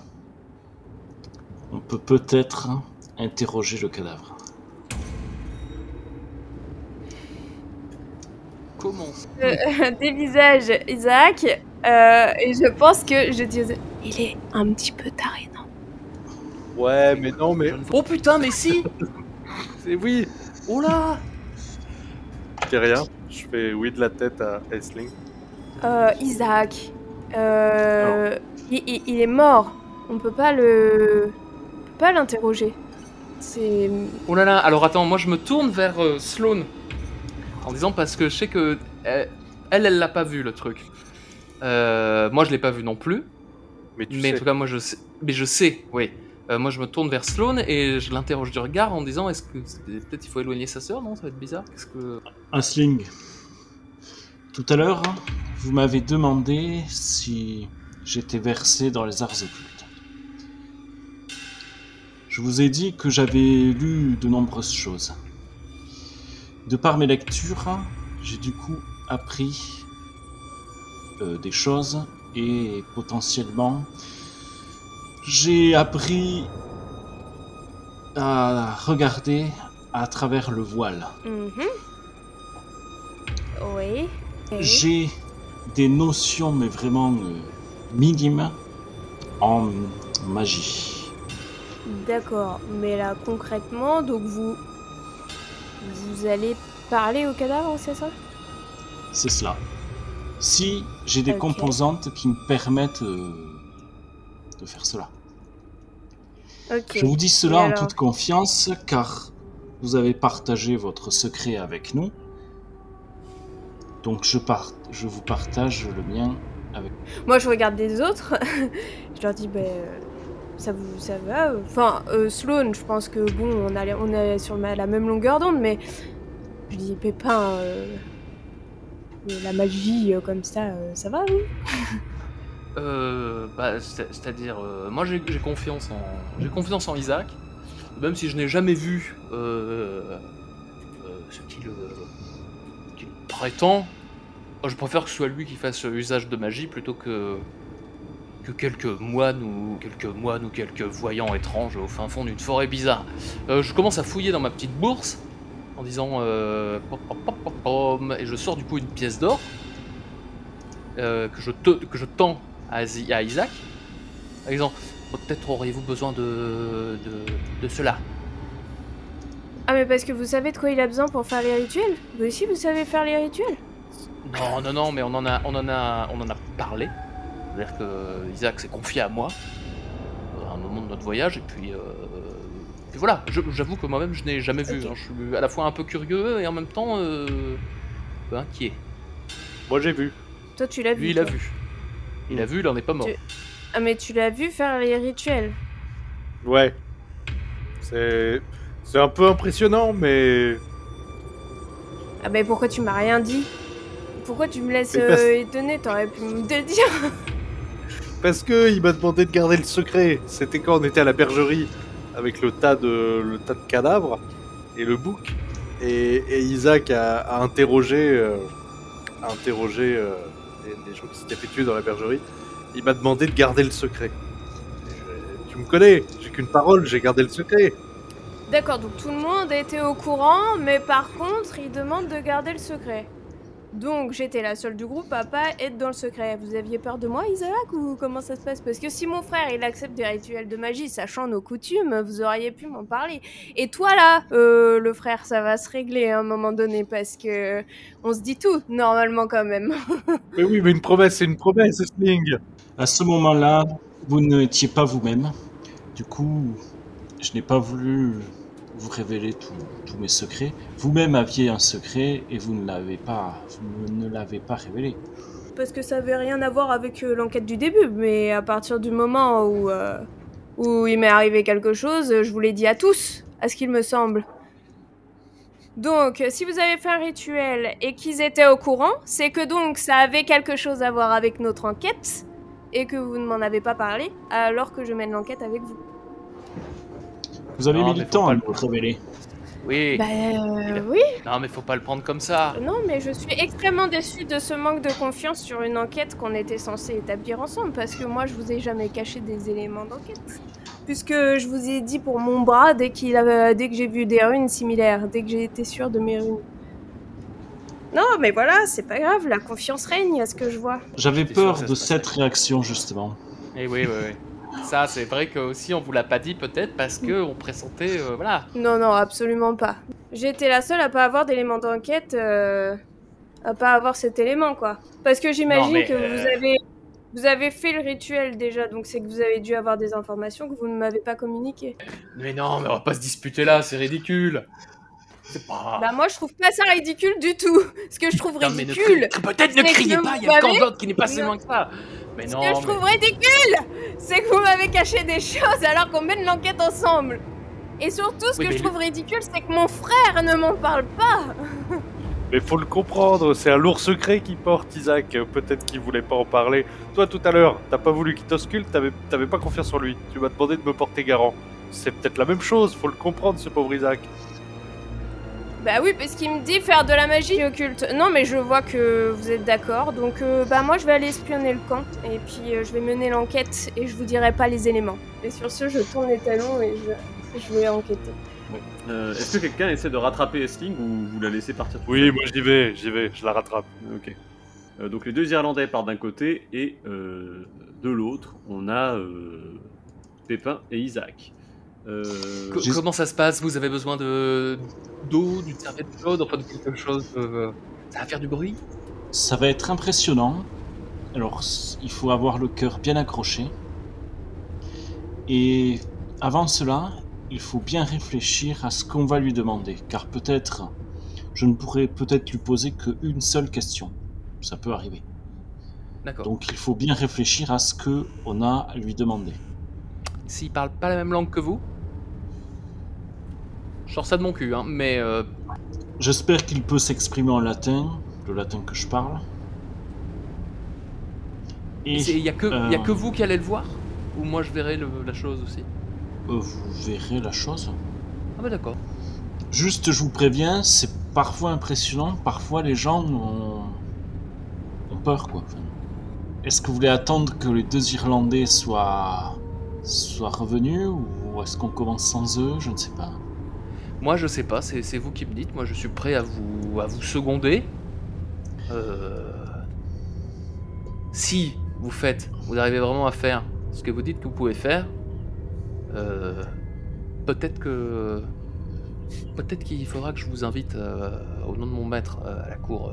on peut peut-être interroger le cadavre. Comment Euh, [LAUGHS] des visages, Isaac, euh, et je pense que je dis, il est un petit peu taré, non? Ouais, mais non, mais. [LAUGHS] Oh putain, mais si C'est oui Oh là Je fais rien. Je fais oui de la tête à Aisling. Euh, Isaac, euh, il, il- il est mort. On peut pas le, on peut pas l'interroger. C'est, Oh là là, alors attends, moi je me tourne vers euh, Sloane en disant parce que je sais que euh, elle, elle l'a pas vu le truc. Euh, moi je l'ai pas vu non plus, Mais tu mais en tout cas moi je sais, mais je sais, oui. Euh, moi je me tourne vers Sloane et je l'interroge du regard en disant est-ce que c'est- peut-être il faut éloigner sa sœur, non? Ça va être bizarre. Qu'est-ce que Asling, tout à l'heure, vous m'avez demandé si j'étais versé dans les arts occultes. Je vous ai dit que j'avais lu de nombreuses choses. De par mes lectures, j'ai du coup appris euh, des choses et potentiellement j'ai appris à regarder à travers le voile. Mhm. Oui. J'ai des notions, mais vraiment euh, minimes, en magie. D'accord, mais là concrètement, donc vous vous allez parler au cadavre, c'est ça? C'est cela. Si j'ai des composantes qui me permettent euh, de faire cela. Je vous dis cela Et en alors toute confiance, car vous avez partagé votre secret avec nous. Donc je, par- je vous partage le mien avec Moi, je regarde des autres. [LAUGHS] je leur dis, ben, euh, ça vous, ça va. Enfin, euh, Sloane, je pense que bon, on, on est sur la même longueur d'onde, mais je dis, Pépin, euh, la magie euh, comme ça, euh, ça va, oui [LAUGHS] Euh, bah, c'est- c'est-à-dire, moi j'ai confiance en, j'ai confiance en Isaac, même si je n'ai jamais vu ce qu'il prétend. Je préfère que ce soit lui qui fasse usage de magie plutôt que que quelques moines ou quelques moines ou quelques voyants étranges au fin fond d'une forêt bizarre. Euh, je commence à fouiller dans ma petite bourse en disant euh, et je sors du coup une pièce d'or euh, que je te- que je tends à Isaac, en disant peut-être auriez-vous besoin de, de, de cela. Ah, mais parce que vous savez de quoi il a besoin pour faire les rituels? Vous aussi, vous savez faire les rituels? Non, non, non, mais on en a, on en a, on en a parlé. C'est-à-dire que Isaac s'est confié à moi à un moment de notre voyage, et puis, euh, puis voilà. J'avoue que moi-même je n'ai jamais vu. Hein. Je suis à la fois un peu curieux et en même temps euh, un peu inquiet. Moi j'ai vu. Toi, tu l'as vu Lui, il a vu. Il a vu, il en est pas mort. Tu- Ah, mais tu l'as vu faire les rituels Ouais. C'est. C'est un peu impressionnant, mais. Ah, mais pourquoi tu m'as rien dit? Pourquoi tu me laisses euh, étonner? T'aurais pu me le dire [LAUGHS] Parce que il m'a demandé de garder le secret. C'était quand on était à la bergerie avec le tas de, le tas de cadavres et le bouc. Et, Isaac a, interrogé, euh, interrogé euh, les, gens qui s'étaient fait tuer dans la bergerie. Il m'a demandé de garder le secret. Tu me connais, j'ai qu'une parole, j'ai gardé le secret. D'accord, donc tout le monde était au courant, mais par contre, il demande de garder le secret. Donc j'étais la seule du groupe à pas être dans le secret. Vous aviez peur de moi, Isaac, ou comment ça se passe? Parce que si mon frère il accepte des rituels de magie, sachant nos coutumes, vous auriez pu m'en parler. Et toi là, euh, le frère, ça va se régler à un moment donné parce que on se dit tout normalement quand même. [LAUGHS] Mais oui, mais une promesse, c'est une promesse, Sling. À ce moment-là, vous n'étiez pas vous-même. Du coup, je n'ai pas voulu vous révéler tous tous mes secrets. Vous-même aviez un secret et vous ne l'avez pas, vous ne l'avez pas révélé. Parce que ça avait rien à voir avec euh, l'enquête du début, mais à partir du moment où, euh, où il m'est arrivé quelque chose, je vous l'ai dit à tous, à ce qu'il me semble. Donc, si vous avez fait un rituel et qu'ils étaient au courant, c'est que donc ça avait quelque chose à voir avec notre enquête et que vous ne m'en avez pas parlé alors que je mène l'enquête avec vous. Vous avez Non, mis du temps à le révéler. Oui. Bah euh, oui, Non, mais faut pas le prendre comme ça. non, mais je suis extrêmement déçue de ce manque de confiance sur une enquête qu'on était censé établir ensemble, parce que moi je vous ai jamais caché des éléments d'enquête. Puisque je vous ai dit pour mon bras dès, qu'il avait, dès que j'ai vu des runes similaires, dès que j'ai été sûre de mes runes. Non, mais voilà, c'est pas grave, la confiance règne à ce que je vois. J'avais peur de cette réaction justement. Et oui, oui, oui. Ça, c'est vrai que aussi on vous l'a pas dit peut-être parce que on pressentait, euh, voilà. Non, non, absolument pas. Été la seule à pas avoir d'éléments d'enquête, euh, à pas avoir cet élément, quoi. Parce que j'imagine que euh, vous avez, vous avez fait le rituel déjà, donc c'est que vous avez dû avoir des informations que vous ne m'avez pas communiquées. Mais non, mais on va pas se disputer là, c'est ridicule. C'est pas. Bah moi, je trouve pas ça ridicule du tout. Ce que je trouve Non, ridicule, Peut-être ne c'est que criez vous pas, il y a m'avez- tant d'autres qui n'est pas si Non. loin que ça. Mais ce non, que je mais- trouve ridicule, c'est que vous m'avez caché des choses alors qu'on mène l'enquête ensemble. Et surtout, ce Oui, que je trouve ridicule, c'est que mon frère ne m'en parle pas. [LAUGHS] Mais faut le comprendre, c'est un lourd secret qu'il porte, Isaac. Peut-être qu'il voulait pas en parler. Toi, tout à l'heure, t'as pas voulu qu'il t'ausculte, t'avais t'avais pas confiance en lui. Tu m'as demandé de me porter garant. C'est peut-être la même chose, faut le comprendre, ce pauvre Isaac. Bah oui, parce qu'il me dit faire de la magie occulte. Non, mais je vois que vous êtes d'accord. Donc, euh, bah moi, je vais aller espionner le camp. Et puis, euh, je vais mener l'enquête. Et je vous dirai pas les éléments. Et sur ce, je tourne les talons et je, je vais enquêter. Euh, Est-ce que quelqu'un essaie de rattraper Essling ou vous la laissez partir tout Oui, moi j'y vais, j'y vais, je la rattrape. Ok. Euh, donc les deux Irlandais partent d'un côté et euh, de l'autre, on a euh, Pépin et Isaac. Euh, comment ça se passe Vous avez besoin de d'eau, d'une serviette chaude, enfin de quelque chose euh, Ça va faire du bruit Ça va être impressionnant. Alors, il faut avoir le cœur bien accroché. Et avant cela, il faut bien réfléchir à ce qu'on va lui demander. Car peut-être, je ne pourrai peut-être lui poser qu'une seule question. Ça peut arriver. D'accord. Donc, il faut bien réfléchir à ce que on a à lui demander. S'il parle pas la même langue que vous Je sors ça de mon cul, hein, mais euh, J'espère qu'il peut s'exprimer en latin, le latin que je parle. Et il y, a que a euh, que vous qui allez le voir? Ou moi je verrai le- la chose aussi? Euh, vous verrez la chose. Ah bah d'accord. Juste, je vous préviens, c'est parfois impressionnant, parfois les gens ont, ont peur, quoi. Enfin, est-ce que vous voulez attendre que les deux Irlandais soient, soient revenus, ou est-ce qu'on commence sans eux? Je ne sais pas. Moi je sais pas, c'est vous qui me dites, moi je suis prêt à vous, à vous seconder. Euh, Si vous faites, vous arrivez vraiment à faire ce que vous dites que vous pouvez faire, euh, peut-être que... Peut-être qu'il faudra que je vous invite euh, au nom de mon maître à la cour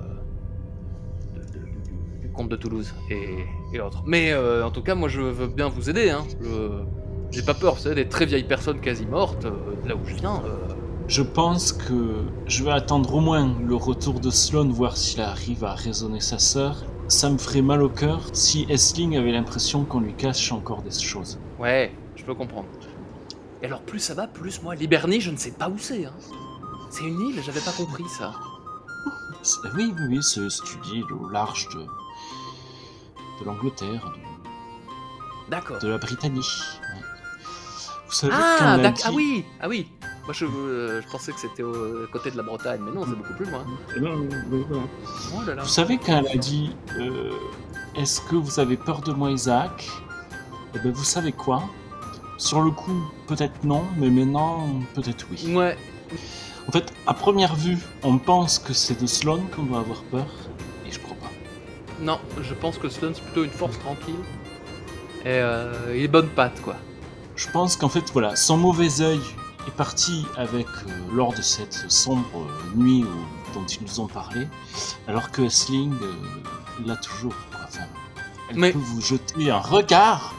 du, comte de Toulouse et, et autres. Mais en tout cas, moi je veux bien vous aider. Hein. J'ai pas peur, vous savez, des très vieilles personnes quasi mortes, de là où je viens. Je pense que je vais attendre au moins le retour de Sloane, voir s'il arrive à raisonner sa sœur. Ça me ferait mal au cœur si Essling avait l'impression qu'on lui cache encore des choses. Ouais, je peux comprendre. Et alors, plus ça va, plus moi, Liberny, je ne sais pas où c'est. Hein. C'est une île, j'avais pas compris ça. Oui, oui, oui, c'est une île au large de, de l'Angleterre, de- D'accord. de la Britannie. Vous savez Ah, ah oui, ah oui. Moi, je, euh, je pensais que c'était au côté de la Bretagne, mais non, c'est beaucoup plus loin. Oh là là. Vous savez qu'un lundi, euh, est-ce que vous avez peur de moi, Isaac? Eh bien, vous savez quoi? Sur le coup, peut-être non, mais maintenant, peut-être oui. Ouais, En fait, à première vue, on pense que c'est de Sloan qu'on doit avoir peur, et je crois pas. non, je pense que Sloan, c'est plutôt une force tranquille. Et euh, il est bonne patte, quoi. Je pense qu'en fait, voilà, son mauvais œil est parti avec euh, lors de cette sombre nuit où- dont ils nous ont parlé, alors que Sling euh, l'a toujours. quoi. Enfin, elle Mais- peut vous jeter un regard.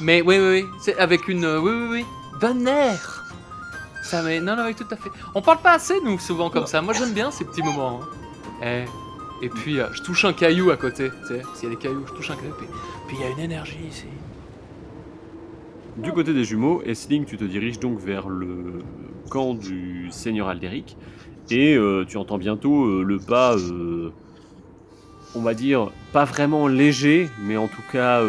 Mais oui, oui, oui, c'est avec une. euh, oui, oui, oui. Air Ça, mais. Non, non, oui, tout à fait. On parle pas assez, nous, souvent comme ça. Moi, j'aime bien ces petits moments. hein. Et, et puis, euh, je touche un caillou à côté. Tu sais, s'il y a des cailloux, je touche un caillou. Puis il y a une énergie ici. Du côté des jumeaux, Essling, tu te diriges donc vers le camp du seigneur Alderic et euh, tu entends bientôt euh, le pas, euh, on va dire, pas vraiment léger, mais en tout cas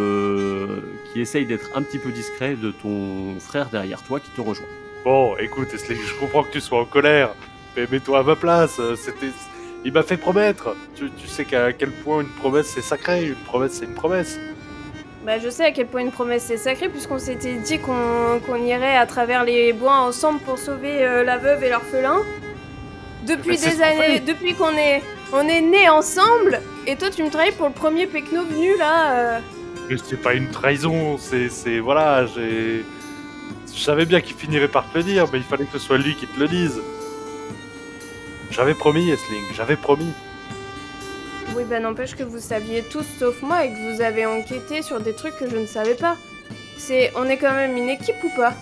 qui essaye d'être un petit peu discret de ton frère derrière toi qui te rejoint. Bon, écoute, Esling, je comprends que tu sois en colère, mais mets-toi à ma place. C'était, il m'a fait promettre. Tu, tu sais qu'à quel point une promesse c'est sacré, une promesse c'est une promesse. Bah, je sais à quel point une promesse est sacrée, puisqu'on s'était dit qu'on qu'on irait à travers les bois ensemble pour sauver euh, la veuve et l'orphelin. Depuis c'est des années, depuis qu'on est, on est nés ensemble, et toi tu me travailles pour le premier pecno venu là. euh. C'est pas une trahison, c'est, c'est voilà, j'ai, je savais bien qu'il finirait par te le dire, mais il fallait que ce soit lui qui te le dise. J'avais promis, Esling, j'avais promis. Oui, bah n'empêche que vous saviez tous sauf moi et que vous avez enquêté sur des trucs que je ne savais pas. C'est, on est quand même une équipe ou pas?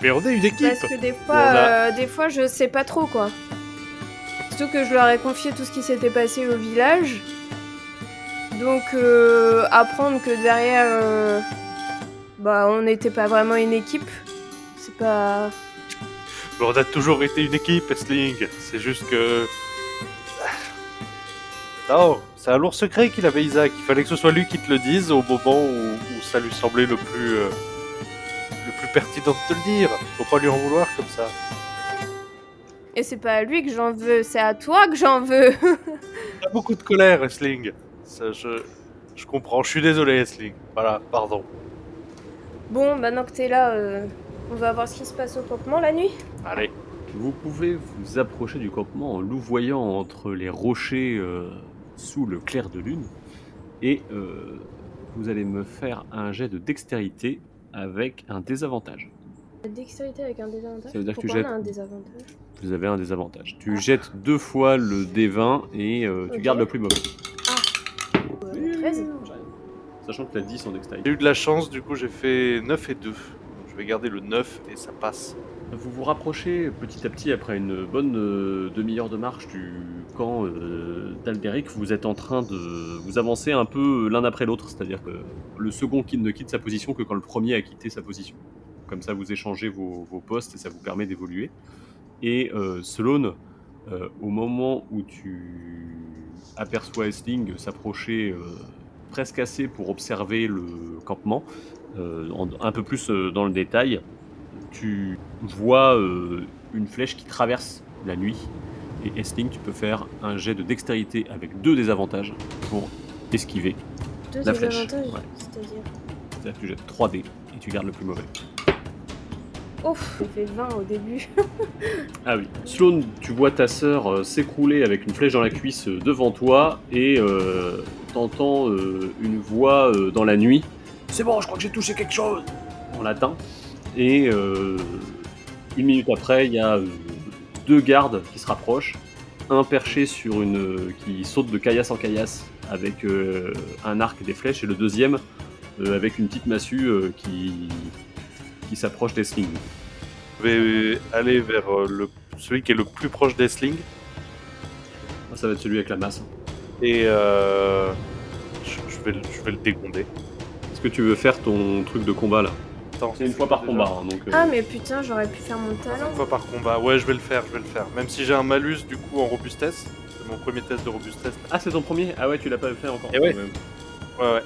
Mais on est une équipe. Parce que des fois, On a- euh, des fois, je sais pas trop quoi. Surtout que je leur ai confié tout ce qui s'était passé au village. Donc, euh, apprendre que derrière, euh, bah, on n'était pas vraiment une équipe, c'est pas. On a toujours été une équipe, Esling. C'est juste que. Non, c'est un lourd secret qu'il avait, Isaac. Il fallait que ce soit lui qui te le dise au moment où, où ça lui semblait le plus. euh, le plus pertinent de te le dire. Faut pas lui en vouloir comme ça. Et c'est pas à lui que j'en veux, c'est à toi que j'en veux. [LAUGHS] T'as beaucoup de colère, Wrestling. Ça, je, je comprends. Je suis désolé, Wrestling. Voilà, pardon. Bon, maintenant que t'es là, euh, on va voir ce qui se passe au campement la nuit. Allez. Vous pouvez vous approcher du campement en louvoyant entre les rochers euh, sous le clair de lune. Et euh, vous allez me faire un jet de dextérité avec un désavantage. La dextérité avec un désavantage Ça veut dire que tu jettes- un désavantage Vous avez un désavantage. Tu jettes deux fois le D20 et euh, tu gardes le plus mauvais. Euh, 13 Sachant que tu as 10 en J'ai dextérité. eu de la chance, du coup j'ai fait 9 et 2. Donc, je vais garder le 9 et ça passe. Vous vous rapprochez petit à petit après une bonne euh, demi-heure de marche du camp euh. Vous êtes en train de vous avancer un peu l'un après l'autre, c'est-à-dire que le second qui ne quitte sa position que quand le premier a quitté sa position. Comme ça, vous échangez vos, postes et ça vous permet d'évoluer. Et euh, Sloane, euh, au moment où tu aperçois Esling s'approcher euh, presque assez pour observer le campement, en- un peu plus dans le détail, tu vois euh, une flèche qui traverse la nuit. Et Esling, tu peux faire un jet de dextérité avec deux désavantages pour esquiver. Deux La flèche, désavantages, ouais. c'est-à-dire. C'est-à-dire que tu jettes 3 dés et tu gardes le plus mauvais. Ouf, j'ai fait 20 au début. [LAUGHS] Ah oui. Sloane, tu vois ta sœur euh, s'écrouler avec une flèche dans la cuisse euh, devant toi et euh, t'entends euh, une voix euh, dans la nuit. C'est bon, je crois que j'ai touché quelque chose En latin. Et euh, une minute après, il y a euh, deux gardes qui se rapprochent. Un perché sur une. euh, qui saute de caillasse en caillasse avec un arc et des flèches, et le deuxième avec une petite massue qui, qui s'approche des slings. Je vais aller vers le, celui qui est le plus proche d'Esling. Ça va être celui avec la masse. Et euh, je, vais, je vais le dégonder. Est-ce que tu veux faire ton truc de combat là? Attends, C'est une fois par déjà combat, hein, donc. euh, Ah, mais putain, j'aurais pu faire mon talent. Une fois par combat. Ouais, je vais le faire, je vais le faire. Même si j'ai un malus du coup en robustesse. C'est mon premier test de robustesse. Ah, c'est ton premier? Ah ouais, tu l'as pas fait encore. Eh ouais. quand même. Ouais, ouais.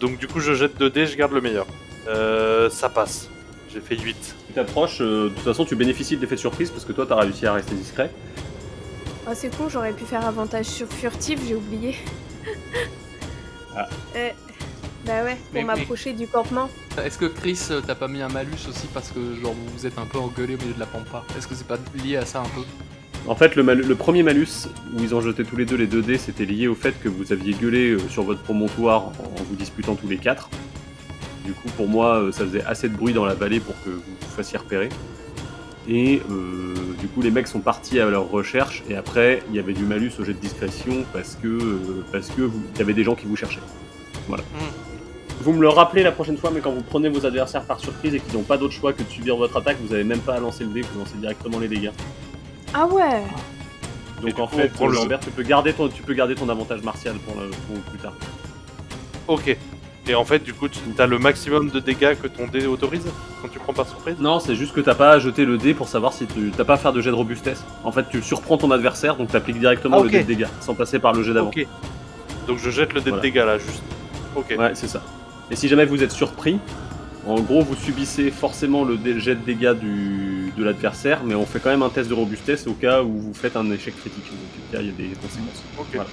Donc du coup, je jette 2 dés, je garde le meilleur. Euh, ça passe. J'ai fait 8. Tu t'approches, euh, de toute façon, tu bénéficies de l'effet de surprise parce que toi, t'as réussi à rester discret. Ah, c'est con, j'aurais pu faire avantage sur furtif, j'ai oublié. Ah. Euh, bah ouais, pour m'approcher du campement. Est-ce que Chris, euh, t'as pas mis un malus aussi parce que genre vous vous êtes un peu engueulé au milieu de la pampa? Est-ce que c'est pas lié à ça un peu? En fait, le, mal- le premier malus où ils ont jeté tous les deux les 2 dés, c'était lié au fait que vous aviez gueulé euh, sur votre promontoire en vous disputant tous les quatre. Du coup, pour moi, euh, ça faisait assez de bruit dans la vallée pour que vous vous fassiez repérer. Et euh, du coup, les mecs sont partis à leur recherche. Et après, il y avait du malus au jet de discrétion parce que euh, parce que vous- il y avait des gens qui vous cherchaient. Voilà. Vous me le rappelez la prochaine fois, mais quand vous prenez vos adversaires par surprise et qu'ils n'ont pas d'autre choix que de subir votre attaque, vous n'avez même pas à lancer le dé, vous lancez directement les dégâts. Ah ouais Donc en fait, prend le- Lambert, tu peux garder ton, tu peux garder ton avantage martial pour, le- pour plus tard. Ok. Et en fait, du coup, tu as le maximum de dégâts que ton dé autorise quand tu prends par surprise? Non, c'est juste que t'as pas à jeter le dé pour savoir si tu t'as pas à faire de jet de robustesse. En fait, tu surprends ton adversaire, donc t'appliques directement Ah, le dé de dégâts, sans passer par le jet d'avant. Ok. Donc je jette le dé Voilà. de dégâts là, juste. Ok. Ouais, c'est ça. Et si jamais vous êtes surpris, en gros, vous subissez forcément le jet de dégâts du, de l'adversaire, mais on fait quand même un test de robustesse au cas où vous faites un échec critique. Donc, il y a des conséquences. Ok. Voilà.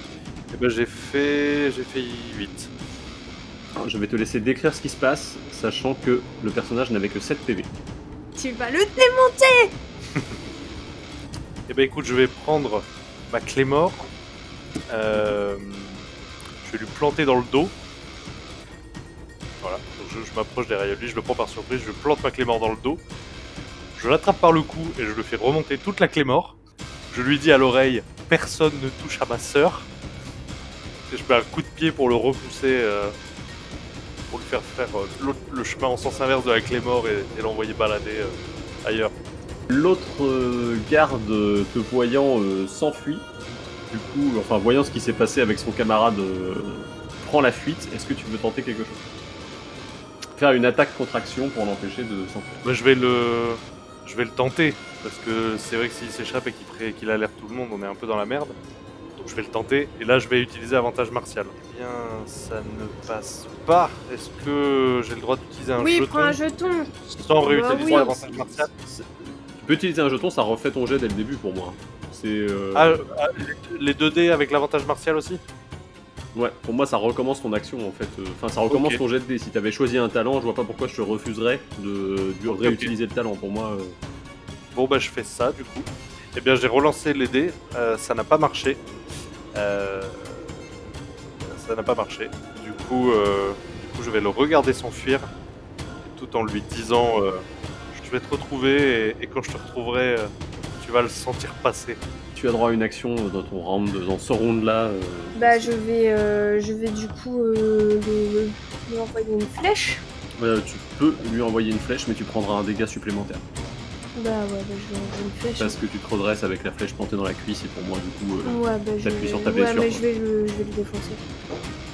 Et ben j'ai fait. J'ai fait 8. Alors, Je vais te laisser décrire ce qui se passe, sachant que le personnage n'avait que 7 PV. Tu vas le démonter Et ben écoute, je vais prendre ma clé mort. Euh, je vais lui planter dans le dos. Voilà, donc je, m'approche derrière lui, je le prends par surprise, je plante ma clé mort dans le dos. Je l'attrape par le cou et je le fais remonter toute la clé mort. Je lui dis à l'oreille Personne ne touche à ma sœur. Et je mets un coup de pied pour le repousser, euh, pour lui faire faire euh, le chemin en sens inverse de la clé mort et, l'envoyer balader euh, ailleurs. L'autre garde, te voyant, s'enfuit. Du coup, enfin, voyant ce qui s'est passé avec son camarade, prend la fuite. Est-ce que tu veux tenter quelque chose? Faire une attaque contre action pour l'empêcher de s'enfuir. Bah, je vais le, je vais le tenter parce que c'est vrai que s'il s'échappe et qu'il pré- qu'il alerte tout le monde, on est un peu dans la merde. Donc je vais le tenter et là je vais utiliser avantage martial. Eh Bien, ça ne passe pas. Est-ce que j'ai le droit d'utiliser un Oui, jeton prends un jeton sans réutiliser oui. l'avantage martial Tu peux utiliser un jeton, ça refait ton jet dès le début pour moi. C'est. euh, Ah, ah, les 2D avec l'avantage martial aussi? Ouais, pour moi ça recommence ton action en fait. Euh, Enfin, ça recommence ton jet de dés. Si t'avais choisi un talent, je vois pas pourquoi je te refuserais de, réutiliser le talent. Pour moi, euh, Bon bah je fais ça du coup. Eh bien j'ai relancé les dés, euh, ça n'a pas marché. Euh, Ça n'a pas marché. Du coup, du coup je vais le regarder s'enfuir, tout en lui disant je vais te retrouver et, et quand je te retrouverai, tu vas le sentir passer. Tu as droit à une action dans ton round, dans ce round là. Bah, je vais, euh, je vais du coup euh, lui, lui envoyer une flèche. tu peux lui envoyer une flèche, mais tu prendras un dégât supplémentaire. Bah, ouais, bah, je lui envoie une flèche. Parce que tu te redresses avec la flèche plantée dans la cuisse et pour moi du coup. euh, Ouais, bah, t'appuies vais... sur ta ouais, blessure, mais je vais, le, je vais le défoncer.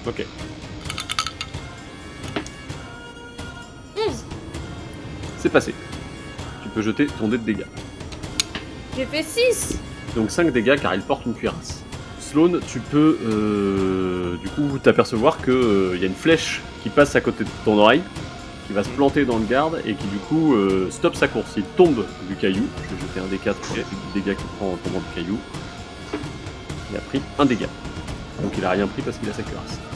Ok. 11 C'est passé. Tu peux jeter ton dé de dégâts. J'ai fait 6 Donc 5 dégâts car il porte une cuirasse. Sloane, tu peux euh, du coup t'apercevoir que euh, y a une flèche qui passe à côté de ton oreille, qui va se planter dans le garde et qui du coup euh, stoppe sa course. Il tombe du caillou. Je vais jeter un D4 pour les dégâts qu'il prend en tombant du caillou. Il a pris un dégât. Donc il a rien pris parce qu'il a sa cuirasse. [GASPS]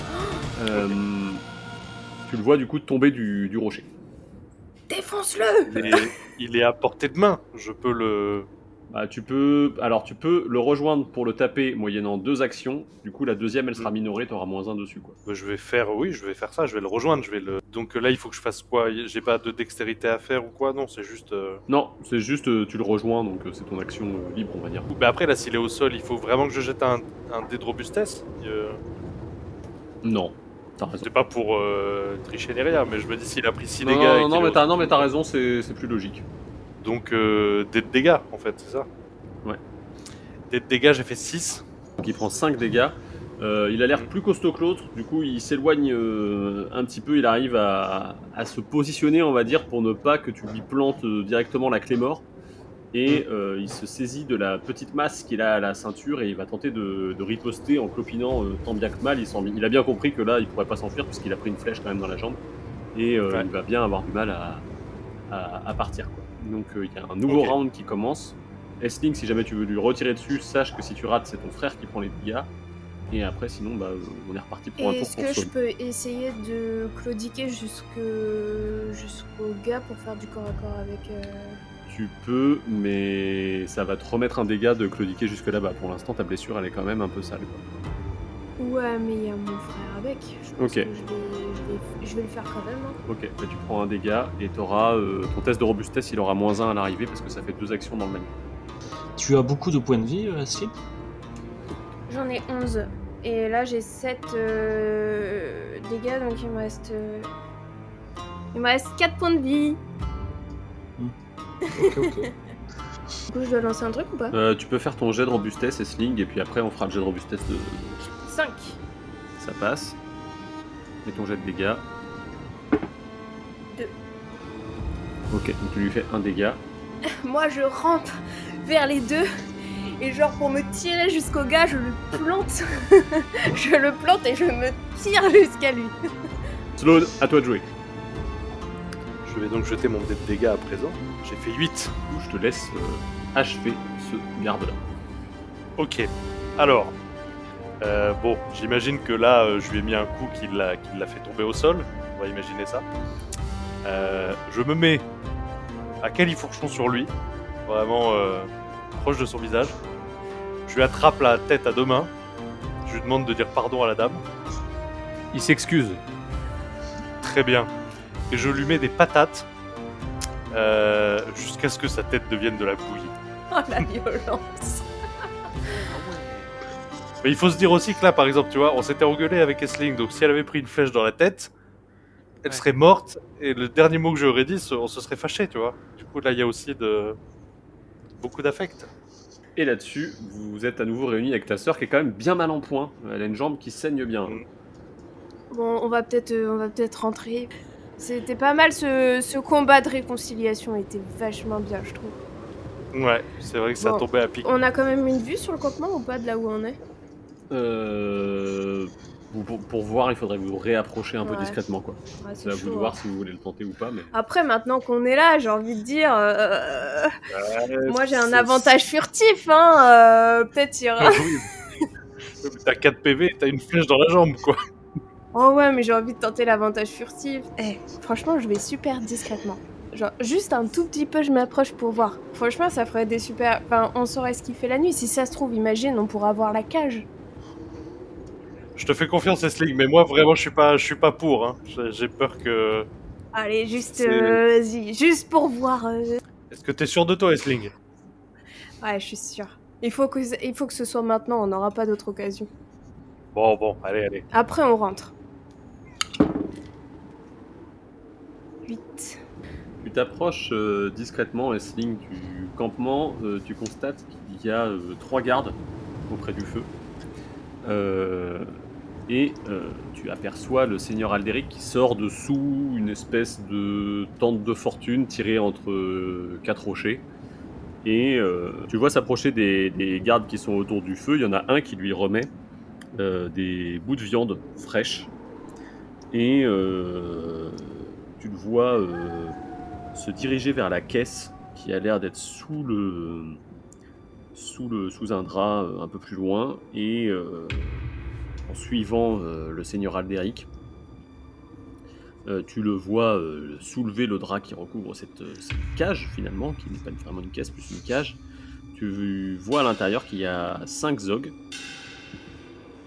Euh, tu le vois du coup tomber du, du rocher. Défonce-le il est à portée de main, je peux le... Bah, tu peux, alors tu peux le rejoindre pour le taper moyennant deux actions. Du coup, la deuxième, elle sera minorée, t'auras moins un dessus, quoi. Bah, Je vais faire, oui, je vais faire ça, je vais le rejoindre, je vais le... Donc euh, là, il faut que je fasse quoi? J'ai pas de dextérité à faire ou quoi? Non, c'est juste... euh, Non, c'est juste, euh, tu le rejoins, donc euh, c'est ton action euh, libre, on va dire. bah après, là, s'il est au sol, il faut vraiment que je jette un, un dé de robustesse Euh, Non, t'as raison. C'est pas pour euh, tricher rien, mais je me dis s'il a pris 6 Non, dégâts... non, et non, qu'il est mais au t'as, non, mais t'as raison, c'est, c'est plus logique. Donc euh, des dégâts, en fait, c'est ça Ouais. Des dégâts, j'ai fait 6. Donc il prend 5 dégâts. Euh, il a l'air plus costaud que l'autre, du coup il s'éloigne euh, un petit peu, il arrive à, à se positionner on va dire pour ne pas que tu lui plantes euh, directement la clé mort. Et il se saisit de la petite masse qu'il a à la ceinture et il va tenter de, de riposter en clopinant tant bien que mal. Il, a bien compris que là il pourrait pas s'enfuir puisqu'il a pris une flèche quand même dans la jambe. Et Ouais. il va bien avoir du mal à, à- à partir. Quoi. Donc euh, il y a un nouveau round qui commence. Esling, si jamais tu veux lui retirer dessus, sache que si tu rates, c'est ton frère qui prend les dégâts. Et après, sinon, bah, on est reparti pour un tour Est-ce que je peux essayer de claudiquer jusque... jusqu'au gars pour faire du corps à corps avec... euh, Tu peux, mais ça va te remettre un dégât de claudiquer jusque là-bas. Pour l'instant, ta blessure, elle est quand même un peu sale. Quoi. Ouais, mais il y a mon frère avec. Je pense Ok. que je vais, je, vais, je vais le faire quand même. hein. Ok, bah, tu prends un dégât et t'auras euh, ton test de robustesse, il aura moins 1 à l'arrivée parce que ça fait deux actions dans le même. Tu as beaucoup de points de vie, euh, Slip J'en ai 11. Et là, j'ai 7 euh, dégâts, donc il me reste... euh, Il me reste 4 points de vie. Ok, ok. [LAUGHS] Du coup, je dois lancer un truc ou pas? Euh, tu peux faire ton jet de robustesse et sling, et puis après, on fera le jet de robustesse de. 5. Ça passe. Et ton jet de dégâts. Deux. Ok, donc tu lui fais un dégât. [LAUGHS] Moi, je rampe vers les deux. Et genre, pour me tirer jusqu'au gars, je le plante. [LAUGHS] je le plante et je me tire jusqu'à lui. [LAUGHS] Sloan, à toi de jouer. Je vais donc jeter mon dé de dégâts à présent. J'ai fait 8. Du coup, je te laisse euh, achever ce garde-là. Ok. Alors, euh, bon, j'imagine que là, euh, je lui ai mis un coup qui l'a qui l'a fait tomber au sol. On va imaginer ça. Euh, je me mets à califourchon sur lui, vraiment proche de son visage. Je lui attrape la tête à deux mains. Je lui demande de dire pardon à la dame. Il s'excuse. Très bien. Et je lui mets des patates jusqu'à ce que sa tête devienne de la bouillie. Oh la violence. Mais il faut se dire aussi que là, par exemple, tu vois, on s'était engueulé avec Essling, donc si elle avait pris une flèche dans la tête, elle Ouais. serait morte, et le dernier mot que j'aurais dit, on se serait fâché, tu vois. Du coup, là, il y a aussi de... beaucoup d'affect. Et là-dessus, vous êtes à nouveau réunis avec ta sœur qui est quand même bien mal en point. Elle a une jambe qui saigne bien. Mm. Bon, on va peut-être euh, on va peut-être rentrer. C'était pas mal ce, ce combat de réconciliation, était vachement bien, je trouve. Ouais, c'est vrai que ça Bon. tombait à pic. On a quand même une vue sur le campement ou pas de là où on est? Euh... Pour, pour voir, il faudrait vous réapprocher un peu discrètement, quoi. Ouais, C'est à vous de voir hein. si vous voulez le tenter ou pas, mais. Après, maintenant qu'on est là, j'ai envie de dire. euh, Moi, j'ai un avantage furtif, hein. euh, Peut-être il y aura. [LAUGHS] T'as 4 PV et t'as une flèche dans la jambe, quoi. Oh ouais, mais j'ai envie de tenter l'avantage furtif. Eh, franchement, je vais super discrètement. Genre, juste un tout petit peu, je m'approche pour voir. Franchement, ça ferait des super. Enfin, on saurait ce qu'il fait la nuit. Si ça se trouve, imagine, on pourra voir la cage. Je te fais confiance, Esling, mais moi, vraiment, je suis pas, je suis pas pour. Hein. J'ai peur que. Allez, juste. Euh, vas-y, juste pour voir. euh. Est-ce que t'es sûr de toi, Esling Ouais, je suis sûre. Il faut, que... il faut que ce soit maintenant, on n'aura pas d'autre occasion. Bon, bon, allez, allez. Après, on rentre. 8. Tu t'approches euh, discrètement, Essling, du campement. euh, tu constates qu'il y a euh, trois gardes auprès du feu. Et euh, tu aperçois le seigneur Alderic qui sort dessous une espèce de tente de fortune tirée entre euh, quatre rochers. Et euh, tu vois s'approcher des, des gardes qui sont autour du feu. Il y en a un qui lui remet des bouts de viande fraîches. Et tu le vois se diriger vers la caisse qui a l'air d'être sous le sous sous un drap un peu plus loin et en suivant euh, le seigneur Alderic euh, tu le vois euh, soulever le drap qui recouvre cette, cage finalement qui n'est pas vraiment une caisse plus une cage. Tu vois à l'intérieur qu'il y a 5 zogs.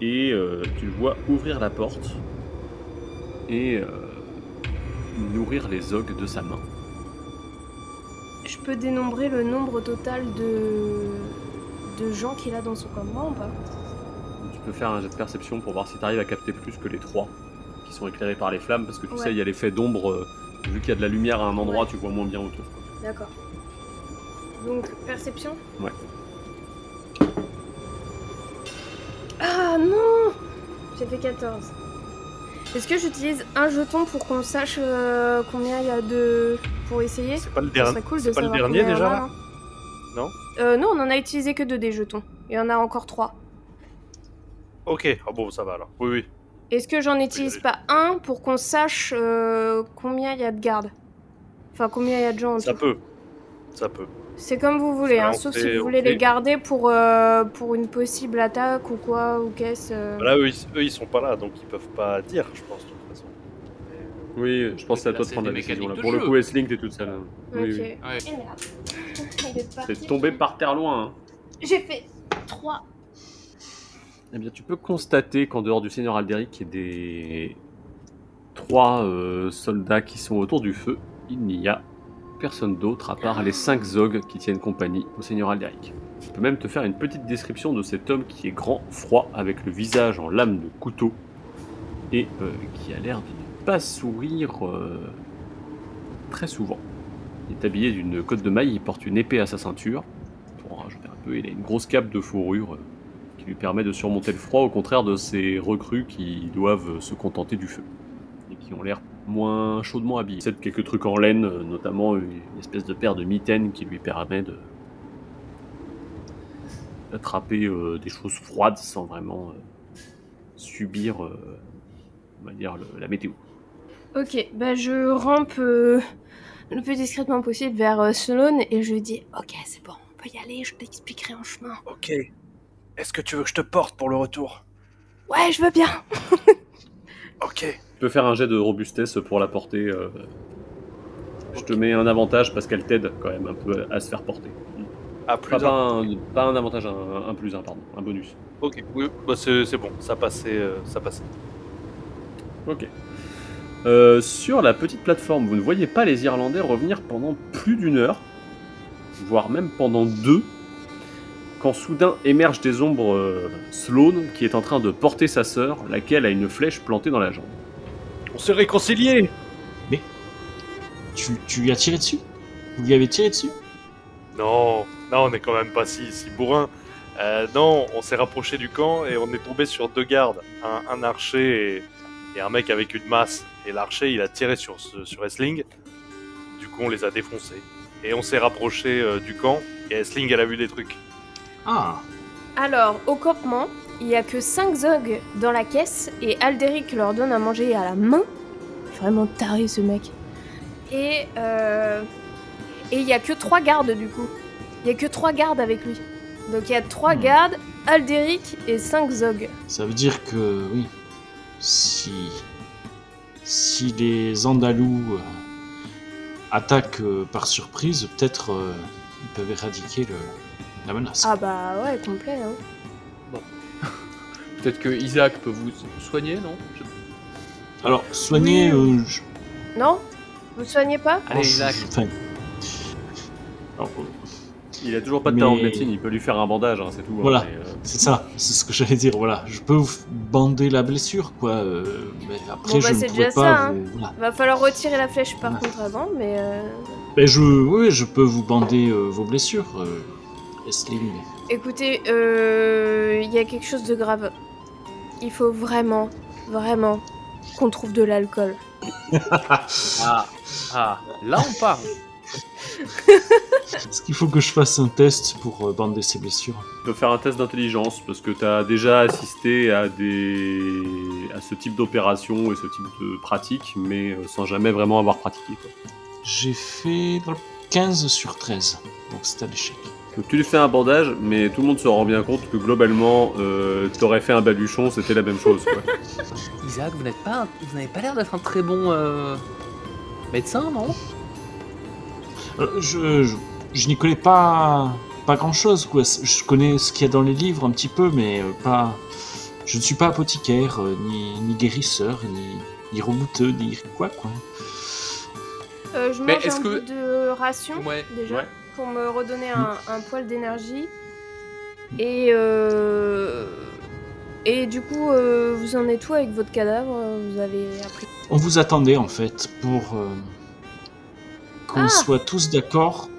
Et tu le vois ouvrir la porte et nourrir les zogs de sa main. Je peux dénombrer le nombre total de, de gens qu'il a dans son campement ou pas? Tu peux faire un jet de perception pour voir si tu arrives à capter plus que les trois qui sont éclairés par les flammes, parce que tu Ouais. sais, il y a l'effet d'ombre. euh, vu qu'il y a de la lumière à un endroit, Ouais. tu vois moins bien autour. D'accord. Donc, perception? Ouais. Ah non J'ai fait 14. Est-ce que j'utilise un jeton pour qu'on sache euh, combien il y a de. pour essayer? C'est pas le dernier. cool de pas le déjà, là Non? Euh, Non, on en a utilisé que deux des jetons. Il y en a encore trois. Ok, ah bon, ça va alors. Oui, oui. Est-ce que j'en utilise Oui. pas un pour qu'on sache euh, combien il y a de gardes? Enfin, combien il y a de gens en Ça tout peut. Ça peut. C'est comme vous voulez, hein, sauf fait- si vous voulez fait- les garder pour, euh, pour une possible attaque ou quoi, ou qu'est-ce. euh. Là, eux ils, eux, ils sont pas là, donc ils peuvent pas dire, je pense, de toute façon. Oui, je pense que c'est à toi de prendre la décision. Là. Pour le coup, Essling, t'es toute seule. hein. Oui, Ok. oui. Ouais. [LAUGHS] Parti. C'est tombé par terre loin. hein. J'ai fait 3. Eh bien, tu peux constater qu'en dehors du seigneur Alderic et des trois euh, soldats qui sont autour du feu, il n'y a personne d'autre à part les cinq zogs qui tiennent compagnie au seigneur Alderic. Je peux même te faire une petite description de cet homme qui est grand, froid, avec le visage en lame de couteau et euh, qui a l'air de ne pas sourire euh, très souvent. Il est habillé d'une cotte de maille, il porte une épée à sa ceinture. Pour en rajouter un peu, il a une grosse cape de fourrure qui lui permet de surmonter le froid, au contraire de ces recrues qui doivent se contenter du feu et qui ont l'air moins chaudement habillés. C'est quelques trucs en laine, notamment une espèce de paire de mitaines qui lui permet de d'attraper euh, des choses froides sans vraiment euh, subir, euh, on va dire, le- la météo. Ok, bah je rampe euh, le plus discrètement possible vers euh, Sloane et je lui dis Ok, c'est bon, on peut y aller, je t'expliquerai en chemin. Ok. Est-ce que tu veux que je te porte pour le retour? Ouais, je veux bien [LAUGHS] Ok. Tu peux faire un jet de robustesse pour la porter. euh, Je te mets un avantage parce qu'elle t'aide quand même un peu à se faire porter. Ah, plus Pas, pas un. un, pas un avantage, un, un plus un, pardon, un bonus. Ok, oui, bah c'est c'est bon, ça passait, euh, ça passait. Ok. Euh, sur la petite plateforme, vous ne voyez pas les Irlandais revenir pendant plus d'une heure, voire même pendant deux, quand soudain émerge des ombres euh, Sloane qui est en train de porter sa sœur, laquelle a une flèche plantée dans la jambe. On s'est réconciliés Tu, tu lui as tiré dessus? Vous lui avez tiré dessus? Non, non, on est quand même pas si, si bourrin. Euh, non, on s'est rapproché du camp et on est tombé sur deux gardes, un, un archer et, et un mec avec une masse. Et l'archer, il a tiré sur, ce- sur Esling. Du coup, on les a défoncés. Et on s'est rapproché euh, du camp et Esling, elle a vu des trucs. Ah Alors, au campement, il y a que 5 Zog dans la caisse et Alderic leur donne à manger à la main. Vraiment taré ce mec. Et euh, et il y a que 3 gardes du coup. Il y a que 3 gardes avec lui. Donc il y a 3 Hmm. gardes, Alderic et 5 Zog. Ça veut dire que, oui, si, si les Andalous euh, attaquent euh, par surprise, peut-être euh, ils peuvent éradiquer le, la menace. Ah bah ouais, complet hein. [LAUGHS] Peut-être que Isaac peut vous soigner, non? Je- Alors, soigner, Oui. euh, je- Non? Vous soignez pas? Allez, je- Isaac. je- enfin, alors, euh, Il a toujours pas de talent de Mais- médecine, il peut lui faire un bandage, hein, c'est tout. hein, Voilà. mais, euh, c'est ça, c'est ce que j'allais dire. Voilà, je peux vous bander la blessure, quoi. euh, mais après, Bon, bah, je c'est ne pourrais déjà pas. ça, hein. vous- voilà. Va falloir retirer la flèche par Ouais. contre avant, mais euh, Ben, je, oui, je peux vous bander euh, vos blessures, euh, Écoutez, euh, il y a quelque chose de grave. Il faut vraiment, vraiment qu'on trouve de l'alcool. [LAUGHS] Ah, ah, là on parle. Est-ce qu'il faut que je fasse un test pour euh, bander ces blessures? Tu peux faire un test d'intelligence parce que tu as déjà assisté à des à ce type d'opération et ce type de pratique, mais euh, sans jamais vraiment avoir pratiqué. J'ai fait 15 sur 13, donc c'est à l'échec. Donc tu lui fais un bandage, mais tout le monde se rend bien compte que globalement, euh, t'aurais fait un baluchon, c'était la même chose. Quoi. [LAUGHS] Isaac, vous n'êtes pas, vous n'avez pas l'air d'être un très bon euh, médecin, non? Euh, je je, je n'y connais pas, pas grand chose, quoi. Je connais ce qu'il y a dans les livres un petit peu, mais euh, pas. Je ne suis pas apothicaire, euh, ni, ni guérisseur, ni, ni rebouteux, ni quoi, quoi. Euh, je Mais mange est-ce un que- bout de ration Ouais. déjà Ouais. Pour me redonner un, un poil d'énergie. Et euh, et du coup, euh, vous en êtes où avec votre cadavre? Vous avez appris On vous attendait, en fait, pour euh, qu'on Ah. soit tous d'accord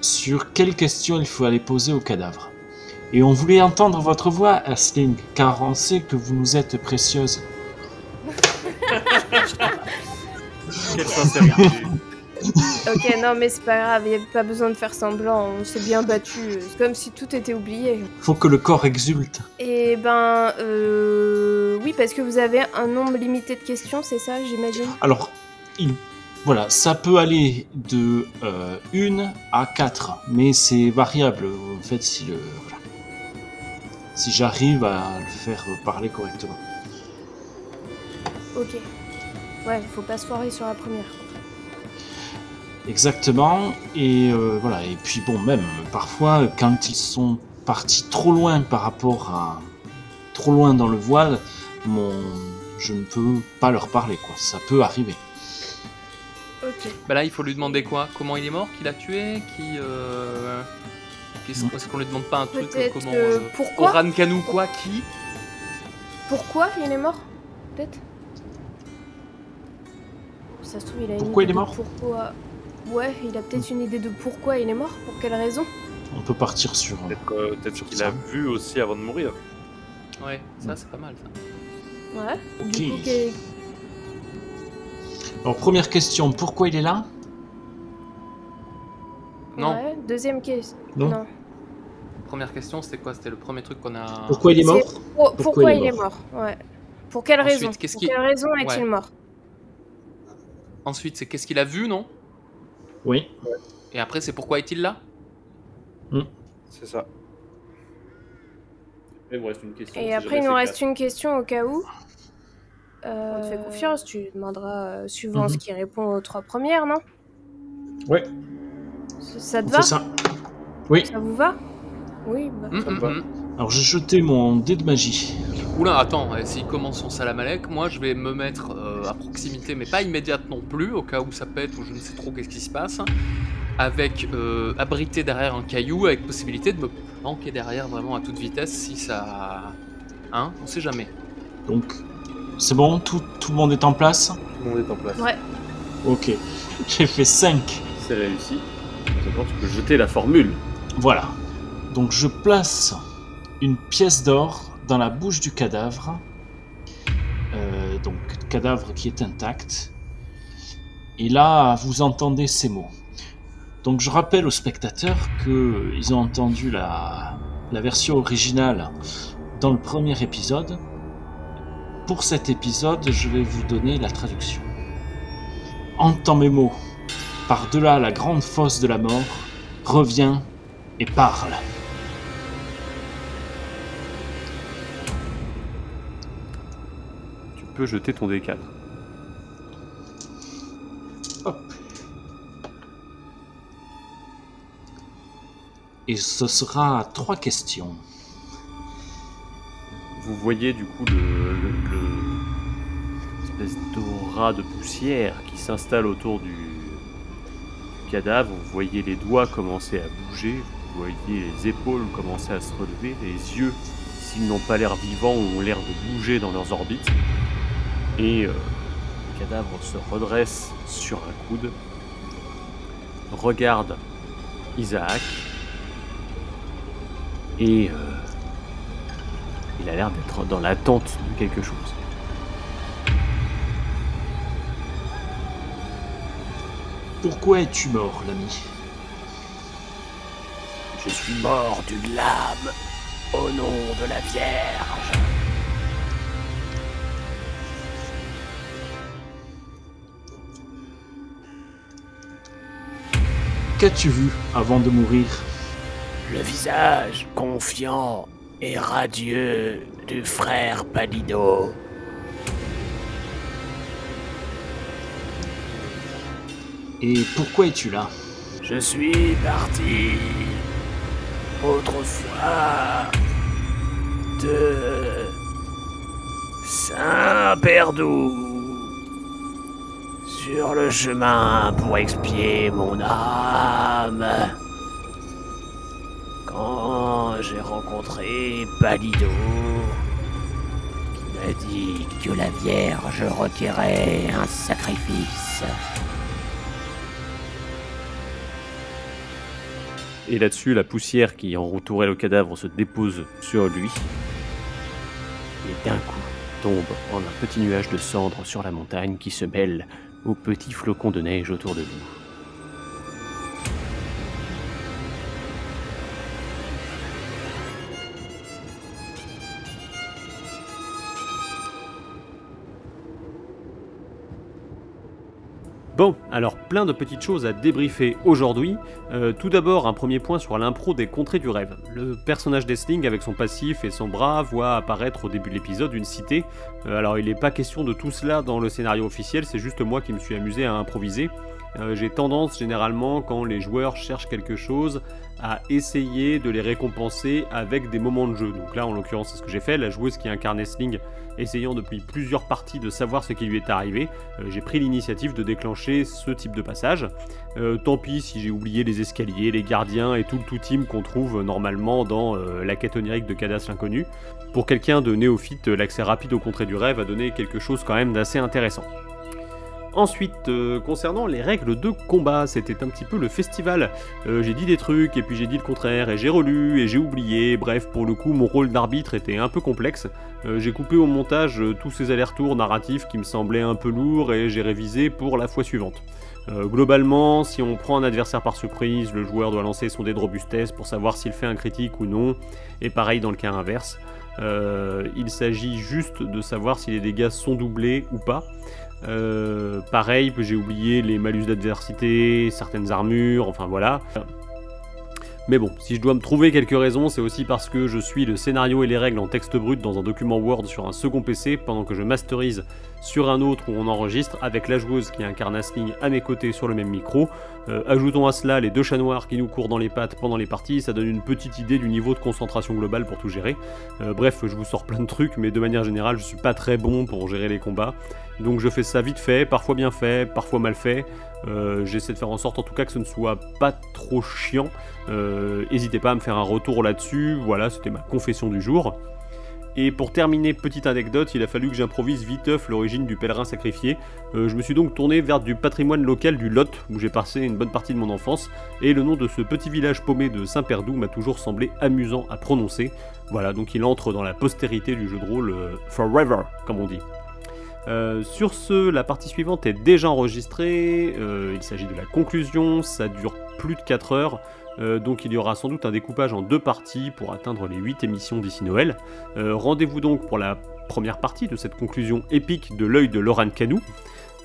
sur quelles questions il faut aller poser au cadavre. Et on voulait entendre votre voix, Asling, car on sait que vous nous êtes précieuse. [LAUGHS] Quelle sincérité. Ok, non, mais c'est pas grave, il a pas besoin de faire semblant, on s'est bien battu. C'est comme si tout était oublié. Faut que le corps exulte. Et ben, euh, oui, parce que vous avez un nombre limité de questions, c'est ça, j'imagine? Alors, il- voilà, ça peut aller de euh, 1 à 4, mais c'est variable, en fait, si le... voilà. Si j'arrive à le faire parler correctement. Ok. Ouais, faut pas se foirer sur la première. Exactement, et euh, voilà, et puis bon, même parfois, quand ils sont partis trop loin par rapport à. trop loin dans le voile, mon. je ne peux pas leur parler, quoi, ça peut arriver. Ok. Bah là, il faut lui demander quoi? Comment il est mort? Qui l'a tué? Qui euh... Qu'est-ce est-ce qu'on lui demande pas un truc euh, comment euh, pourquoi? Oran quoi? Qui? Pourquoi il est mort Peut-être? Ça se trouve, il a une Pourquoi il est mort? Pourquoi Ouais, il a peut-être une idée de pourquoi il est mort, pour quelle raison. On peut partir sur. Peut-être euh, peut-être Sur qu'il ça. a vu aussi avant de mourir. Ouais, ça c'est pas mal ça. Ouais. Ok. Du coup, Alors, première question, pourquoi il est là? Non. Ouais. Deuxième question. Non. Première question, c'était quoi? C'était le premier truc qu'on a. Pourquoi il est mort? Pour- pourquoi, il est mort? Ouais. Pour quelle Ensuite, raison? qu'est-ce Pour quelle raison est-il Ouais. mort? Ensuite, c'est qu'est-ce qu'il a vu, non? Oui. Et après, c'est pourquoi est-il là? C'est ça. Il vous reste une question. Et si après, il nous c'est reste une question au cas où. Euh, on te fait confiance, tu demanderas euh, suivant Mhm. ce qui répond aux trois premières, non? Ouais. Ça, te va? fait ça. Oui. Ça vous va? Oui, bah. Hum, Ça me hum, va. Alors, j'ai jeté mon dé de magie. Oula, attends, euh, s'il commence son salam alek, moi je vais me mettre euh, à proximité, mais pas immédiate non plus, au cas où ça pète ou je ne sais trop qu'est-ce qui se passe, avec euh, abrité derrière un caillou, avec possibilité de me planquer derrière vraiment à toute vitesse si ça. Hein On sait jamais. Donc, c'est bon tout, tout le monde est en place? Tout le monde est en place. Ouais. Ok. J'ai fait 5. C'est réussi. Maintenant, tu peux jeter la formule. Voilà. Donc je place une pièce d'or dans la bouche du cadavre. Euh, donc cadavre qui est intact. Et là, vous entendez ces mots. Donc je rappelle aux spectateurs que ils ont entendu la, la version originale dans le premier épisode. Pour cet épisode, je vais vous donner la traduction. Entends mes mots. Par-delà la grande fosse de la mort, reviens et parle. Peux jeter ton D4. Hop. Et ce sera trois questions. Vous voyez du coup le, le- le- espèce d'aura de poussière qui s'installe autour du, du cadavre. Vous voyez les doigts commencer à bouger, vous voyez les épaules commencer à se relever, les yeux, s'ils n'ont pas l'air vivants, ont l'air de bouger dans leurs orbites. Et euh, le cadavre se redresse sur un coude, regarde Isaac et euh, il a l'air d'être dans l'attente de quelque chose. Pourquoi es-tu mort, l'ami? Je suis mort d'une lame au nom de la Vierge. Qu'as-tu vu avant de mourir? Le visage confiant et radieux du frère Palido. Et pourquoi es-tu là? Je suis parti autrefois de Saint-Perdou sur le chemin pour expier mon âme. Quand j'ai rencontré Palido, qui m'a dit que la Vierge requérait un sacrifice. Et là-dessus, la poussière qui entourait le cadavre se dépose sur lui. Et d'un coup, tombe en un petit nuage de cendres sur la montagne qui se mêle aux petits flocons de neige autour de vous. Bon, alors plein de petites choses à débriefer aujourd'hui. Euh, tout d'abord, un premier point sur l'impro des contrées du rêve. Le personnage d'Esling, avec son passif et son bras, voit apparaître au début de l'épisode une cité. Euh, alors, il n'est pas question de tout cela dans le scénario officiel, c'est juste moi qui me suis amusé à improviser. Euh, J'ai tendance généralement, quand les joueurs cherchent quelque chose, à essayer de les récompenser avec des moments de jeu. Donc là, en l'occurrence, c'est ce que j'ai fait. La joueuse qui incarne Esling, essayant depuis plusieurs parties de savoir ce qui lui est arrivé, euh, j'ai pris l'initiative de déclencher ce type de passage. Euh, tant pis si j'ai oublié les escaliers, les gardiens et tout le tout team qu'on trouve normalement dans euh, la quête onirique de Cadas l'inconnu. Pour quelqu'un de néophyte, l'accès rapide au contrée du rêve a donné quelque chose quand même d'assez intéressant. Ensuite, euh, concernant les règles de combat, c'était un petit peu le festival. Euh, j'ai dit des trucs, et puis j'ai dit le contraire, et j'ai relu, et j'ai oublié. Bref, pour le coup, mon rôle d'arbitre était un peu complexe. Euh, j'ai coupé au montage tous ces allers-retours narratifs qui me semblaient un peu lourds, et j'ai révisé pour la fois suivante. Globalement, si on prend un adversaire par surprise, le joueur doit lancer son dé de robustesse pour savoir s'il fait un critique ou non, et pareil dans le cas inverse. Il s'agit juste de savoir si les dégâts sont doublés ou pas. Euh, pareil, j'ai oublié les malus d'adversité, certaines armures, enfin voilà. Mais bon, si je dois me trouver quelques raisons, c'est aussi parce que je suis le scénario et les règles en texte brut dans un document Word sur un second PC pendant que je masterise sur un autre où on enregistre avec la joueuse qui incarne Asling à mes côtés sur le même micro. Euh, ajoutons à cela les deux chats noirs qui nous courent dans les pattes pendant les parties, ça donne une petite idée du niveau de concentration globale pour tout gérer. Euh, bref, je vous sors plein de trucs, mais de manière générale, je suis pas très bon pour gérer les combats. Donc je fais ça vite fait, parfois bien fait, parfois mal fait. Euh, J'essaie de faire en sorte en tout cas que ce ne soit pas trop chiant. N'hésitez pas à me faire un retour là-dessus. Voilà, c'était ma confession du jour. Et pour terminer, petite anecdote, il a fallu que j'improvise viteuf l'origine du pèlerin sacrifié. Euh, je me suis donc tourné vers du patrimoine local du Lot, où j'ai passé une bonne partie de mon enfance, et le nom de ce petit village paumé de Saint-Perdou m'a toujours semblé amusant à prononcer. Voilà, donc il entre dans la postérité du jeu de rôle euh, Forever, comme on dit. Euh, sur ce, la partie suivante est déjà enregistrée, il s'agit de la conclusion, ça dure plus de 4 heures. Euh, donc il y aura sans doute un découpage en deux parties pour atteindre les 8 émissions d'ici Noël. Euh, Rendez-vous donc pour la première partie de cette conclusion épique de l'œil de Laurent Canou.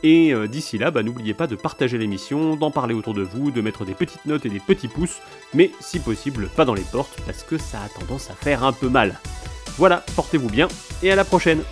Et euh, d'ici là, bah, n'oubliez pas de partager l'émission, d'en parler autour de vous, de mettre des petites notes et des petits pouces, mais si possible, pas dans les portes, parce que ça a tendance à faire un peu mal. Voilà, portez-vous bien, et à la prochaine